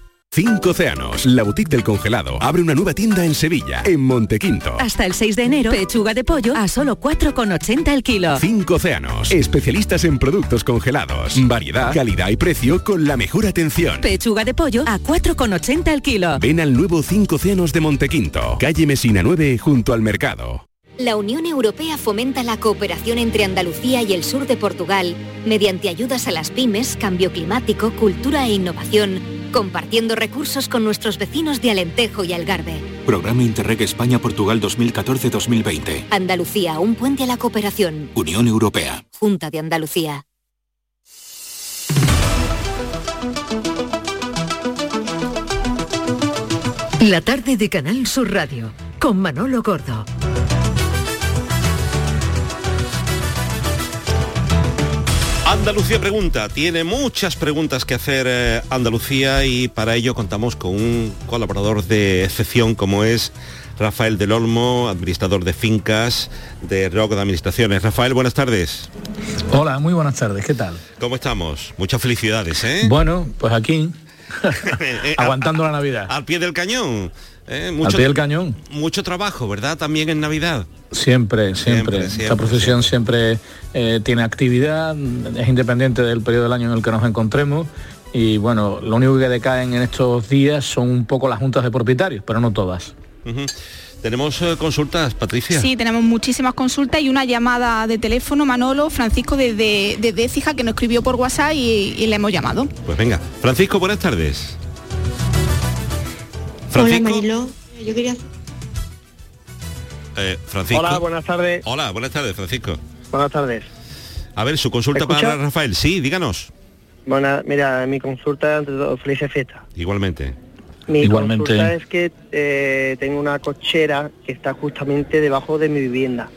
Cinco Océanos, la boutique del congelado, abre una nueva tienda en Sevilla, en Montequinto. Hasta el 6 de enero, pechuga de pollo a solo 4,80 el kilo. Cinco Océanos, especialistas en productos congelados. Variedad, calidad y precio con la mejor atención. Pechuga de pollo a 4,80 el kilo. Ven al nuevo Cinco Océanos de Montequinto, calle Mesina 9, junto al mercado. La Unión Europea fomenta la cooperación entre Andalucía y el sur de Portugal mediante ayudas a las pymes, cambio climático, cultura e innovación compartiendo recursos con nuestros vecinos de Alentejo y Algarve. Programa Interreg España-Portugal 2014-2020. Andalucía, un puente a la cooperación. Unión Europea. Junta de Andalucía. La tarde de Canal Sur Radio, con Manolo Gordo. Andalucía Pregunta. Tiene muchas preguntas que hacer eh, Andalucía y para ello contamos con un colaborador de excepción como es Rafael del Olmo, administrador de fincas de Rock de Administraciones. Rafael, buenas tardes. Hola, muy buenas tardes. ¿Qué tal? ¿Cómo estamos? Muchas felicidades, ¿eh? Bueno, pues aquí, aguantando la Navidad. Al pie del cañón. ¿Eh? Al pie del cañón. Mucho trabajo, ¿verdad? También en Navidad. Siempre, siempre. Esta profesión siempre, eh, tiene actividad, es independiente del periodo del año en el que nos encontremos y bueno, lo único que decaen en estos días son un poco las juntas de propietarios, pero no todas. ¿Tenemos eh, consultas, Patricia? Sí, tenemos muchísimas consultas y una llamada de teléfono, Manolo, Francisco desde de, de Écija, que nos escribió por WhatsApp y, y, le hemos llamado. Pues venga, Francisco, buenas tardes. Francisco. Hola, Marilo. Yo quería eh, Francisco. Hola, buenas tardes. Hola, buenas tardes, Francisco. Buenas tardes. A ver, su consulta para Rafael. Sí, díganos. Bueno, mira, mi consulta, felices fiestas. Igualmente. Mi Igualmente. consulta es que eh, tengo una cochera que está justamente debajo de mi vivienda.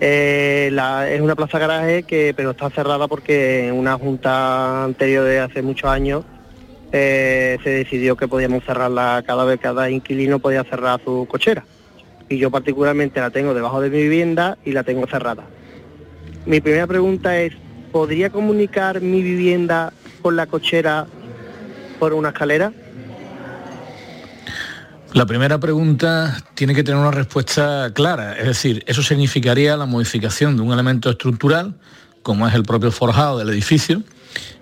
Eh, la- es una plaza garaje que pero está cerrada porque en una junta anterior de hace muchos años eh, se decidió que podíamos cerrarla cada vez cada inquilino podía cerrar su cochera y yo particularmente la tengo debajo de mi vivienda y la tengo cerrada. Mi primera pregunta es, ¿podría comunicar mi vivienda con la cochera por una escalera? La primera pregunta tiene que tener una respuesta clara, es decir, eso significaría la modificación de un elemento estructural, como es el propio forjado del edificio,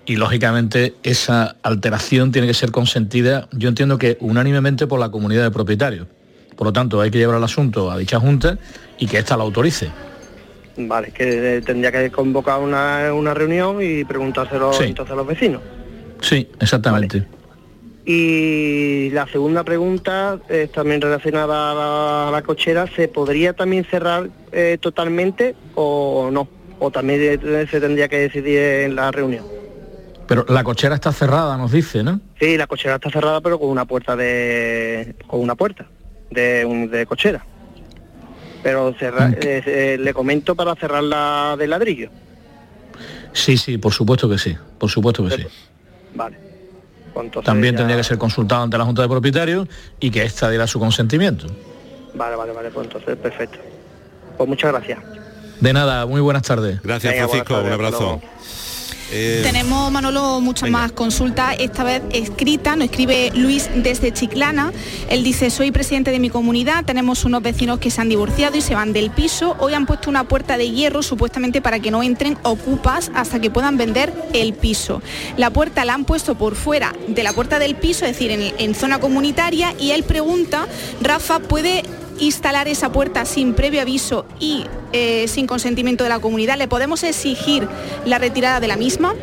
y lógicamente esa alteración tiene que ser consentida, yo entiendo que unánimemente por la comunidad de propietarios. Por lo tanto, hay que llevar el asunto a dicha junta y que ésta lo autorice. Vale, que eh, tendría que convocar una, una reunión y preguntárselo Sí. entonces a los vecinos. Sí, exactamente. Y la segunda pregunta es también relacionada a la, a la cochera, ¿se podría también cerrar eh, totalmente o no? O también eh, se tendría que decidir en la reunión. Pero la cochera está cerrada, nos dice, ¿no? Sí, la cochera está cerrada pero con una puerta de con una puerta de, un- de cochera. Pero cerra- eh, eh, le comento para cerrarla de ladrillo. Sí, sí, por supuesto que sí, por supuesto que sí. Vale. Pues entonces También ya- tendría que ser consultado ante la Junta de Propietarios y que ésta diera su consentimiento. Vale, vale, vale, pues entonces perfecto. Pues muchas gracias. De nada, muy buenas tardes. Gracias, Venga, Francisco. Un abrazo. Eh, Tenemos, Manolo, muchas más consultas, esta vez escrita, nos escribe Luis desde Chiclana. Él dice, soy presidente de mi comunidad, tenemos unos vecinos que se han divorciado y se van del piso. Hoy han puesto una puerta de hierro supuestamente para que no entren ocupas hasta que puedan vender el piso. La puerta la han puesto por fuera de la puerta del piso, es decir, en, en zona comunitaria, y él pregunta, Rafa, ¿puede instalar esa puerta sin previo aviso y eh, sin consentimiento de la comunidad? ¿Le podemos exigir la retirada de la misma?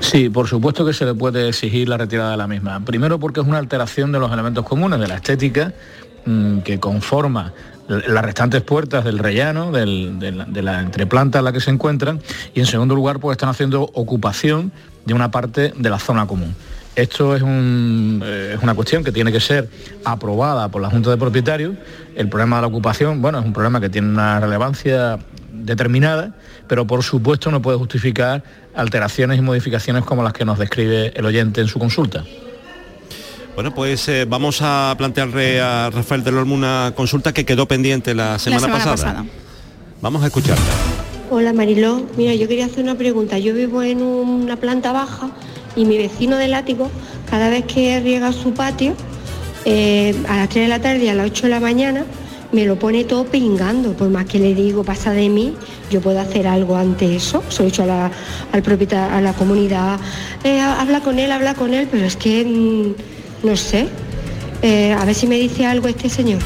Sí, por supuesto que se le puede exigir la retirada de la misma. Primero porque es una alteración de los elementos comunes, de la estética mm, que conforma las restantes puertas del rellano, del- de, la, de la entreplanta en la que se encuentran, y en segundo lugar pues están haciendo ocupación de una parte de la zona común. Esto es, eh, es una cuestión que tiene que ser aprobada por la Junta de Propietarios. El problema de la ocupación, bueno, es un problema que tiene una relevancia determinada, pero por supuesto no puede justificar alteraciones y modificaciones como las que nos describe el oyente en su consulta. Bueno, pues eh, vamos a plantearle a Rafael del Olmo una consulta que quedó pendiente la semana, pasada. Vamos a escucharla. Hola Mariló, mira, yo quería hacer una pregunta. Yo vivo en una planta baja y mi vecino del ático, cada vez que riega su patio, eh, a las 3 de la tarde y a las 8 de la mañana, me lo pone todo pingando. Por más que le digo, pasa de mí, yo puedo hacer algo ante eso. Se lo he dicho a la, al a la comunidad, eh, habla con él, habla con él, pero es que... Mm, no sé. Eh, a ver si me dice algo este señor.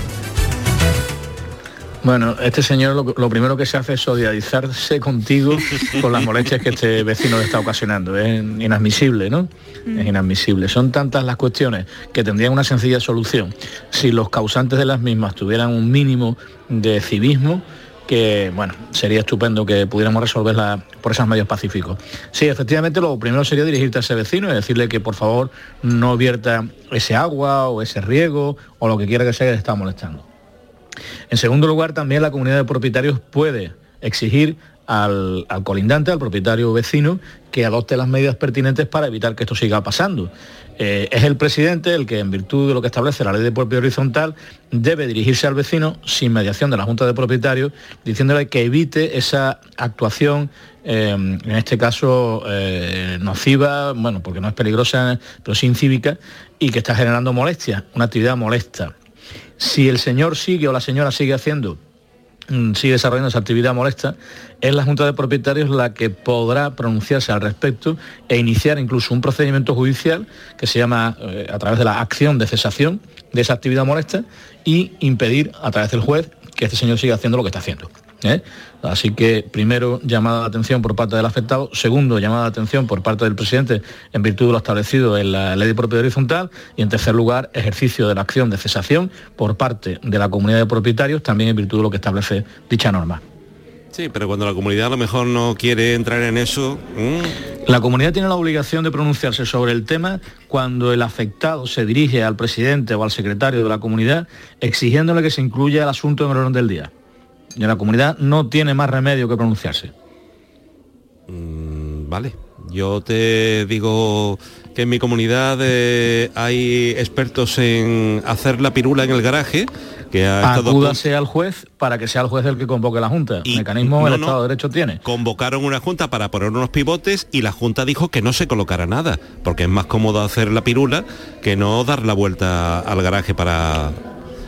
Bueno, este señor lo, primero que se hace es solidarizarse contigo con las molestias que este vecino le está ocasionando. Es inadmisible, ¿no? Mm. Es inadmisible. Son tantas las cuestiones que tendrían una sencilla solución. Si los causantes de las mismas tuvieran un mínimo de civismo, que, bueno, sería estupendo que pudiéramos resolverla por esos medios pacíficos. Sí, efectivamente, lo primero sería dirigirte a ese vecino y decirle que por favor no vierta ese agua o ese riego o lo que quiera que sea que le está molestando. En segundo lugar, también la comunidad de propietarios puede exigir al, al, colindante, al propietario vecino, que adopte las medidas pertinentes para evitar que esto siga pasando. Eh, es el presidente el que, en virtud de lo que establece la ley de propio horizontal, debe dirigirse al vecino sin mediación de la Junta de Propietarios, diciéndole que evite esa actuación, eh, en este caso eh, nociva, bueno, porque no es peligrosa, pero sí incívica, y que está generando molestia, una actividad molesta. Si el señor sigue o la señora sigue haciendo Mm, sigue desarrollando esa actividad molesta, es la Junta de Propietarios la que podrá pronunciarse al respecto e iniciar incluso un procedimiento judicial que se llama eh, a través de la acción de cesación de esa actividad molesta y impedir a través del juez que este señor siga haciendo lo que está haciendo. ¿Eh? Así que primero llamada de atención por parte del afectado, segundo llamada de atención por parte del presidente en virtud de lo establecido en la ley de propiedad horizontal y en tercer lugar ejercicio de la acción de cesación por parte de la comunidad de propietarios también en virtud de lo que establece dicha norma. Sí, pero cuando la comunidad a lo mejor no quiere entrar en eso... La comunidad tiene la obligación de pronunciarse sobre el tema cuando el afectado se dirige al presidente o al secretario de la comunidad exigiéndole que se incluya el asunto en el orden del día y la comunidad no tiene más remedio que pronunciarse. Mm, vale, yo te digo que en mi comunidad eh, hay expertos en hacer la pirula en el garaje. Que ha Acúdase al juez para que sea el juez el que convoque la Junta. Y, mecanismo el Estado de Derecho tiene. Convocaron una Junta para poner unos pivotes y la Junta dijo que no se colocara nada, porque es más cómodo hacer la pirula que no dar la vuelta al garaje para,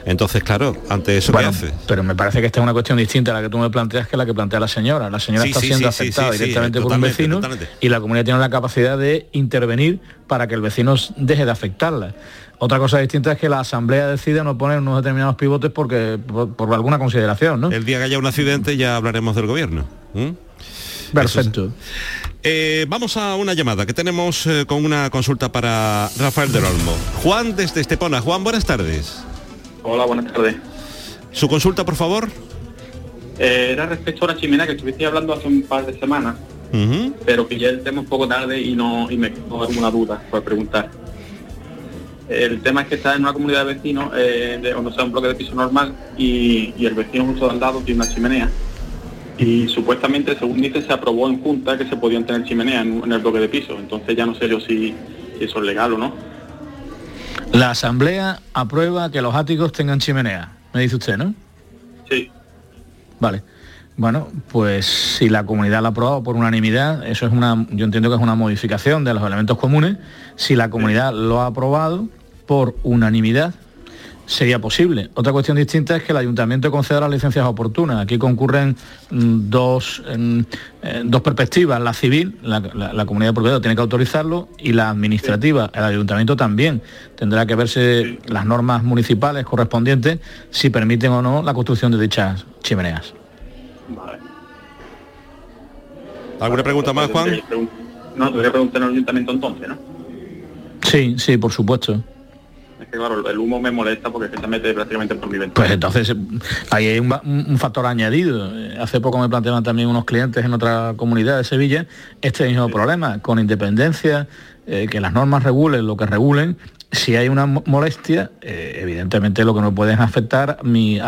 entonces, claro, ante eso, ¿qué hace? Pero me parece que esta es una cuestión distinta a la que tú me planteas que la que plantea la señora. La señora está siendo aceptada directamente por un vecino y la comunidad tiene la capacidad de intervenir para que el vecino deje de afectarla. Otra cosa distinta es que la asamblea decida no poner unos determinados pivotes porque por, alguna consideración, ¿no? El día que haya un accidente ya hablaremos del gobierno. Perfecto. Eh, vamos a una llamada que tenemos eh, con una consulta para Rafael del Olmo. Juan desde Estepona. Juan, buenas tardes. Hola, buenas tardes. ¿Su consulta, por favor? Eh, era respecto a la chimenea que estuviste hablando hace un par de semanas, pero que ya el tema un poco tarde y no y me quedó alguna duda por preguntar. El tema es que está en una comunidad de vecinos, eh, de, o sea, un bloque de piso normal, y, el vecino justo al lado tiene una chimenea. Y supuestamente, según dice, se aprobó en junta que se podían tener chimenea en, el bloque de piso. Entonces ya no sé yo si eso es legal o no. La Asamblea aprueba que los áticos tengan chimenea, me dice usted, ¿no? Sí. Vale. Bueno, pues si la comunidad la ha aprobado por unanimidad, eso es una, yo entiendo que es una modificación de los elementos comunes. Si la comunidad lo ha aprobado por unanimidad, sería posible. Otra cuestión distinta es que el ayuntamiento conceda las licencias oportunas. Aquí concurren mm, dos, eh, dos perspectivas. La civil, la, comunidad de propiedad tiene que autorizarlo, y la administrativa, el ayuntamiento también. Tendrá que verse las normas municipales correspondientes si permiten o no la construcción de dichas chimeneas. ¿Alguna pregunta más, Juan? No, te voy a preguntar al ayuntamiento entonces, ¿no? Sí, sí, por supuesto que claro, el humo me molesta porque se mete prácticamente por mi ventana. Pues entonces ahí hay un, factor añadido. Hace poco me planteaban también unos clientes en otra comunidad de Sevilla este mismo problema, con independencia eh, que las normas regulen lo que regulen, si hay una molestia, eh, evidentemente lo que no puede es afectar a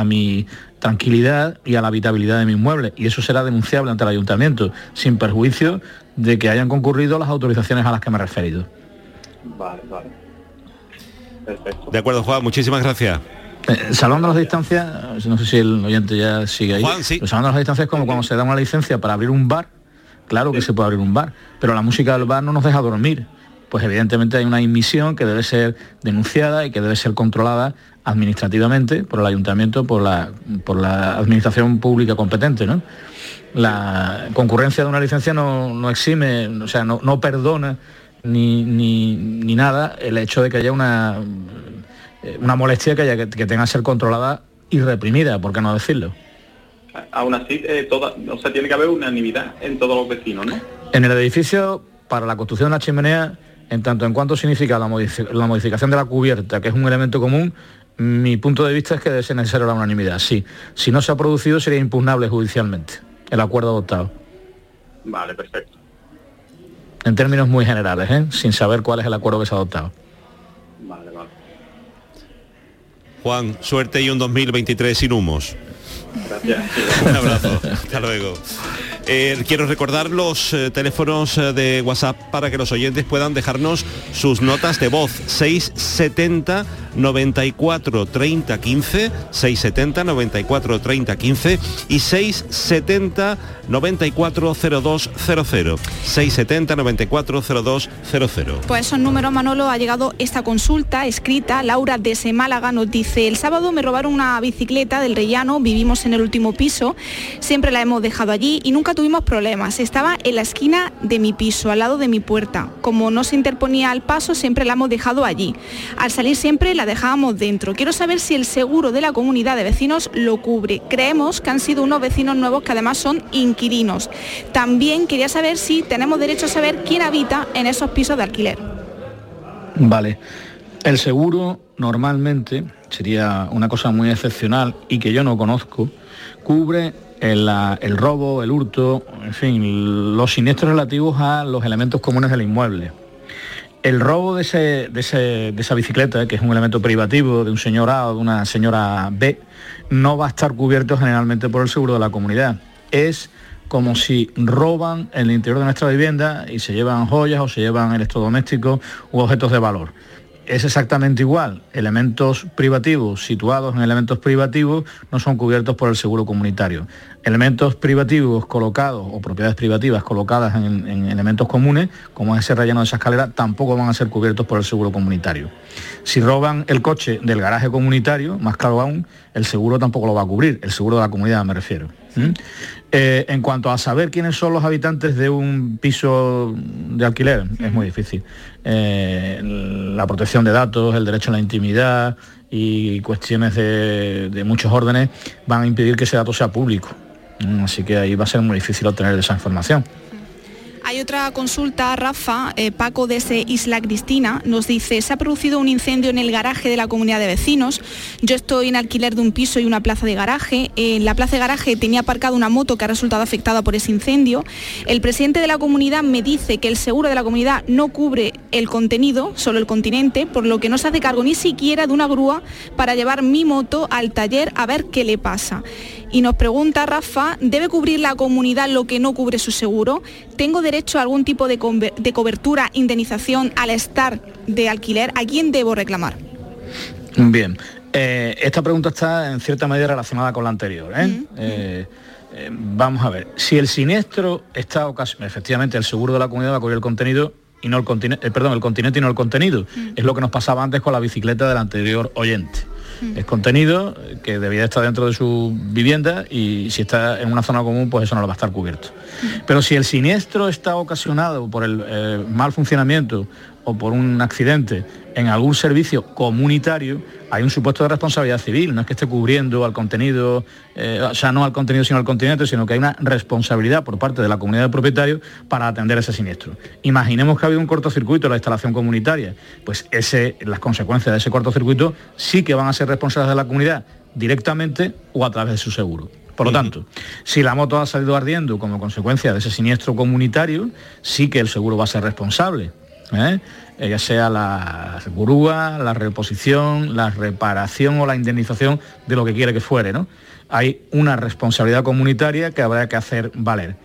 mi tranquilidad y a la habitabilidad de mi inmueble. Y eso será denunciable ante el ayuntamiento, sin perjuicio de que hayan concurrido las autorizaciones a las que me he referido. Vale, vale. Perfecto. De acuerdo, Juan, muchísimas gracias. Eh, salvando las distancias, no sé si el oyente ya sigue ahí. Juan, sí. salvando las distancias es como cuando se da una licencia para abrir un bar, claro que se puede abrir un bar, pero la música del bar no nos deja dormir. Pues evidentemente hay una inmisión que debe ser denunciada y que debe ser controlada administrativamente por el ayuntamiento, por la, por la administración pública competente. ¿no? La concurrencia de una licencia no, exime, o sea, no, perdona ni, ni, nada el hecho de que haya una, una molestia que, haya, que, tenga que ser controlada y reprimida, ¿por qué no decirlo? Aún así, eh, toda, o sea, tiene que haber unanimidad en todos los vecinos, ¿no? En el edificio, para la construcción de la chimenea, en tanto en cuanto significa la, la modificación de la cubierta, que es un elemento común, mi punto de vista es que debe ser necesaria la unanimidad, sí. Si no se ha producido sería impugnable judicialmente el acuerdo adoptado. Vale, perfecto. En términos muy generales, ¿eh? sin saber cuál es el acuerdo que se ha adoptado. Vale, vale. Juan, suerte y un 2023 sin humos. Gracias. un abrazo. Hasta luego. Eh, quiero recordar los eh, teléfonos eh, de WhatsApp para que los oyentes puedan dejarnos sus notas de voz. 670 94 30 15, 670 94 30 15 y 670 94 02 00. 670 94 02 00. Pues esos números, Manolo, ha llegado esta consulta escrita. Laura desde Málaga nos dice, el sábado me robaron una bicicleta del Rellano, vivimos en el último piso, siempre la hemos dejado allí y nunca tuvimos problemas. Estaba en la esquina de mi piso, al lado de mi puerta. Como no se interponía al paso, siempre la hemos dejado allí. Al salir siempre la dejábamos dentro. Quiero saber si el seguro de la comunidad de vecinos lo cubre. Creemos que han sido unos vecinos nuevos que además son inquilinos. También quería saber si tenemos derecho a saber quién habita en esos pisos de alquiler. Vale. El seguro normalmente sería una cosa muy excepcional y que yo no conozco, cubre el, robo, el hurto, en fin, los siniestros relativos a los elementos comunes del inmueble. El robo de, esa bicicleta, que es un elemento privativo de un señor A o de una señora B, no va a estar cubierto generalmente por el seguro de la comunidad. Es como si roban el interior de nuestra vivienda y se llevan joyas o se llevan electrodomésticos u objetos de valor es exactamente igual. Elementos privativos situados en elementos privativos no son cubiertos por el seguro comunitario. Elementos privativos colocados o propiedades privativas colocadas en, elementos comunes, como ese relleno de esa escalera, tampoco van a ser cubiertos por el seguro comunitario. Si roban el coche del garaje comunitario, más claro aún, el seguro tampoco lo va a cubrir, el seguro de la comunidad me refiero. Eh, en cuanto a saber quiénes son los habitantes de un piso de alquiler, es muy difícil. Eh, la protección de datos, el derecho a la intimidad y cuestiones de muchos órdenes van a impedir que ese dato sea público. Mm, así que ahí va a ser muy difícil obtener esa información. Hay otra consulta, Rafa, eh, Paco desde Isla Cristina nos dice, se ha producido un incendio en el garaje de la comunidad de vecinos. Yo estoy en alquiler de un piso y una plaza de garaje. En la plaza de garaje tenía aparcada una moto que ha resultado afectada por ese incendio. El presidente de la comunidad me dice que el seguro de la comunidad no cubre el contenido, solo el continente, por lo que no se hace cargo ni siquiera de una grúa para llevar mi moto al taller a ver qué le pasa. Y nos pregunta Rafa, ¿debe cubrir la comunidad lo que no cubre su seguro? ¿Tengo derecho a algún tipo de, cobertura, indemnización al estar de alquiler? ¿A quién debo reclamar? Bien, eh, esta pregunta está en cierta medida relacionada con la anterior. ¿eh? Eh, vamos a ver, si el siniestro está ocasionado, efectivamente el seguro de la comunidad va a cubrir el contenido y no el continente, perdón, el continente y no el contenido. Es lo que nos pasaba antes con la bicicleta del anterior oyente. Mm. Es contenido que debía estar dentro de su vivienda y si está en una zona común, pues eso no lo va a estar cubierto. Mm. Pero si el siniestro está ocasionado por el eh, mal funcionamiento o por un accidente en algún servicio comunitario, hay un supuesto de responsabilidad civil, no es que esté cubriendo al contenido, eh, o sea, no al contenido sino al continente, sino que hay una responsabilidad por parte de la comunidad de propietarios para atender ese siniestro. Imaginemos que ha habido un cortocircuito en la instalación comunitaria, pues ese, las consecuencias de ese cortocircuito sí que van a ser responsables de la comunidad directamente o a través de su seguro. Por lo tanto, si la moto ha salido ardiendo como consecuencia de ese siniestro comunitario, sí que el seguro va a ser responsable ¿eh? Eh, ya sea la grúa, la reposición, la reparación o la indemnización de lo que quiere que fuere. ¿no? Hay una responsabilidad comunitaria que habrá que hacer valer.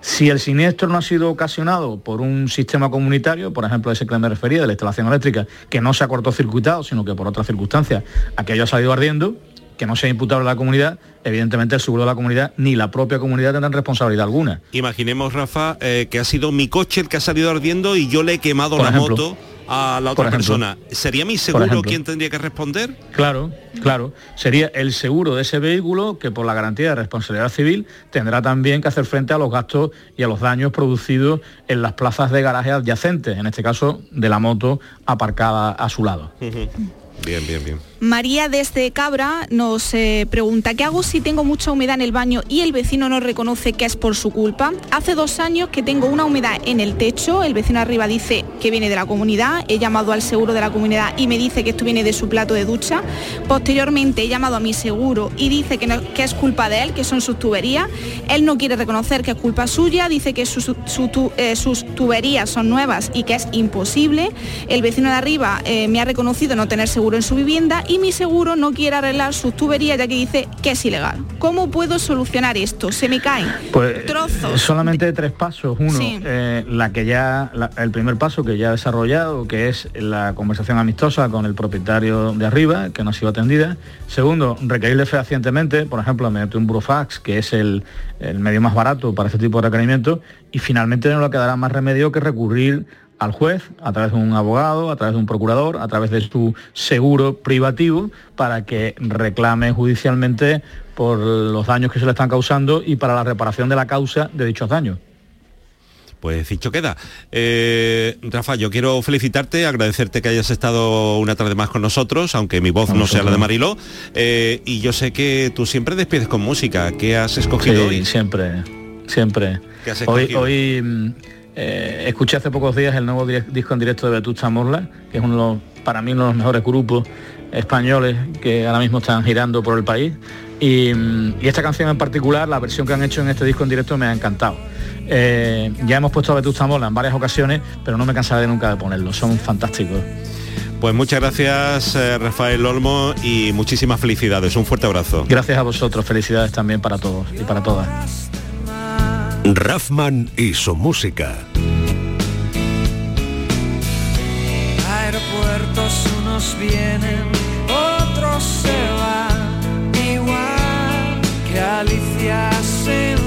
Si el siniestro no ha sido ocasionado por un sistema comunitario, por ejemplo ese que me refería de la instalación eléctrica, que no se ha cortocircuitado, sino que por otras circunstancias aquello ha salido ardiendo, que no sea imputable a la comunidad, evidentemente el seguro de la comunidad ni la propia comunidad tendrán responsabilidad alguna. Imaginemos, Rafa, eh, que ha sido mi coche el que ha salido ardiendo y yo le he quemado la moto a la otra persona. ¿Sería mi seguro quien tendría que responder? Claro, claro. Sería el seguro de ese vehículo que por la garantía de responsabilidad civil tendrá también que hacer frente a los gastos y a los daños producidos en las plazas de garaje adyacentes, en este caso de la moto aparcada a su lado. Bien, bien, bien. María desde Cabra nos eh, pregunta, ¿qué hago si tengo mucha humedad en el baño y el vecino no reconoce que es por su culpa? Hace dos años que tengo una humedad en el techo, el vecino arriba dice que viene de la comunidad, he llamado al seguro de la comunidad y me dice que esto viene de su plato de ducha. Posteriormente he llamado a mi seguro y dice que, que es culpa de él, que son sus tuberías. Él no quiere reconocer que es culpa suya, dice que eh, sus tuberías son nuevas y que es imposible. El vecino de arriba eh, me ha reconocido no tener seguro en su vivienda y mi seguro no quiere arreglar sus tuberías ya que dice que es ilegal. ¿Cómo puedo solucionar esto? Se me caen pues, trozos. Solamente tres pasos. Uno, eh, la que ya, el primer paso que ya ha desarrollado, que es la conversación amistosa con el propietario de arriba, que no ha sido atendida. Segundo, requerirle fehacientemente, por ejemplo, mediante un burofax, que es el, el medio más barato para este tipo de requerimientos. Y finalmente no le quedará más remedio que recurrir al juez a través de un abogado, a través de un procurador, a través de su seguro privativo para que reclame judicialmente por los daños que se le están causando y para la reparación de la causa de dichos daños. Pues dicho queda. Eh, Rafa, yo quiero felicitarte, agradecerte que hayas estado una tarde más con nosotros, aunque mi voz no sea la de Mariló. Eh, y yo sé que tú siempre despides con música. ¿Qué has escogido sí, siempre, siempre. hoy, hoy eh, escuché hace pocos días el nuevo disco en directo de Vetusta Morla, que es uno para mí uno de los mejores grupos españoles que ahora mismo están girando por el país. Y, esta canción en particular, la versión que han hecho en este disco en directo me ha encantado. Eh, ya hemos puesto a Vetusta Morla en varias ocasiones, pero no me cansaré nunca de ponerlo, son fantásticos. Pues muchas gracias eh, Rafael Olmo y muchísimas felicidades. Un fuerte abrazo. Gracias a vosotros, felicidades también para todos y para todas. Raffman y su música. Aeropuertos unos vienen, otros se van, igual que alicias en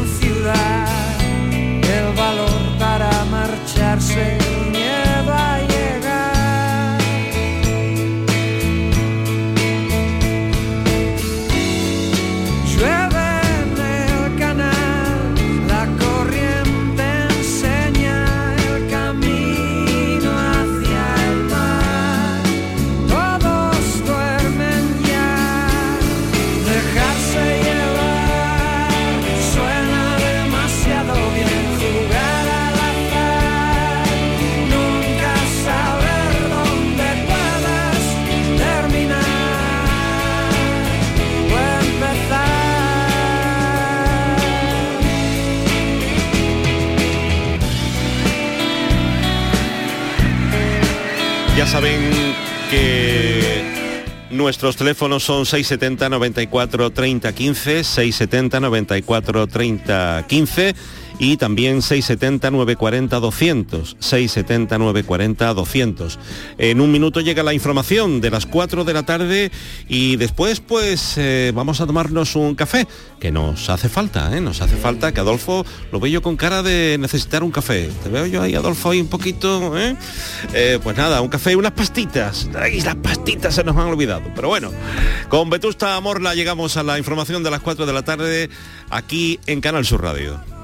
nuestros teléfonos son 670 94 30 15, 670 94 30 15 y también 670 940 200, 670 940 200. En un minuto llega la información de las 4 de la tarde y después pues eh, vamos a tomarnos un café, que nos hace falta, ¿eh? nos hace falta que Adolfo lo veo yo con cara de necesitar un café. Te veo yo ahí, Adolfo, ahí un poquito, ¿eh? eh pues nada, un café y unas pastitas. Ay, las pastitas se nos han olvidado. Pero bueno, con Vetusta Morla llegamos a la información de las 4 de la tarde aquí en Canal Sur Radio.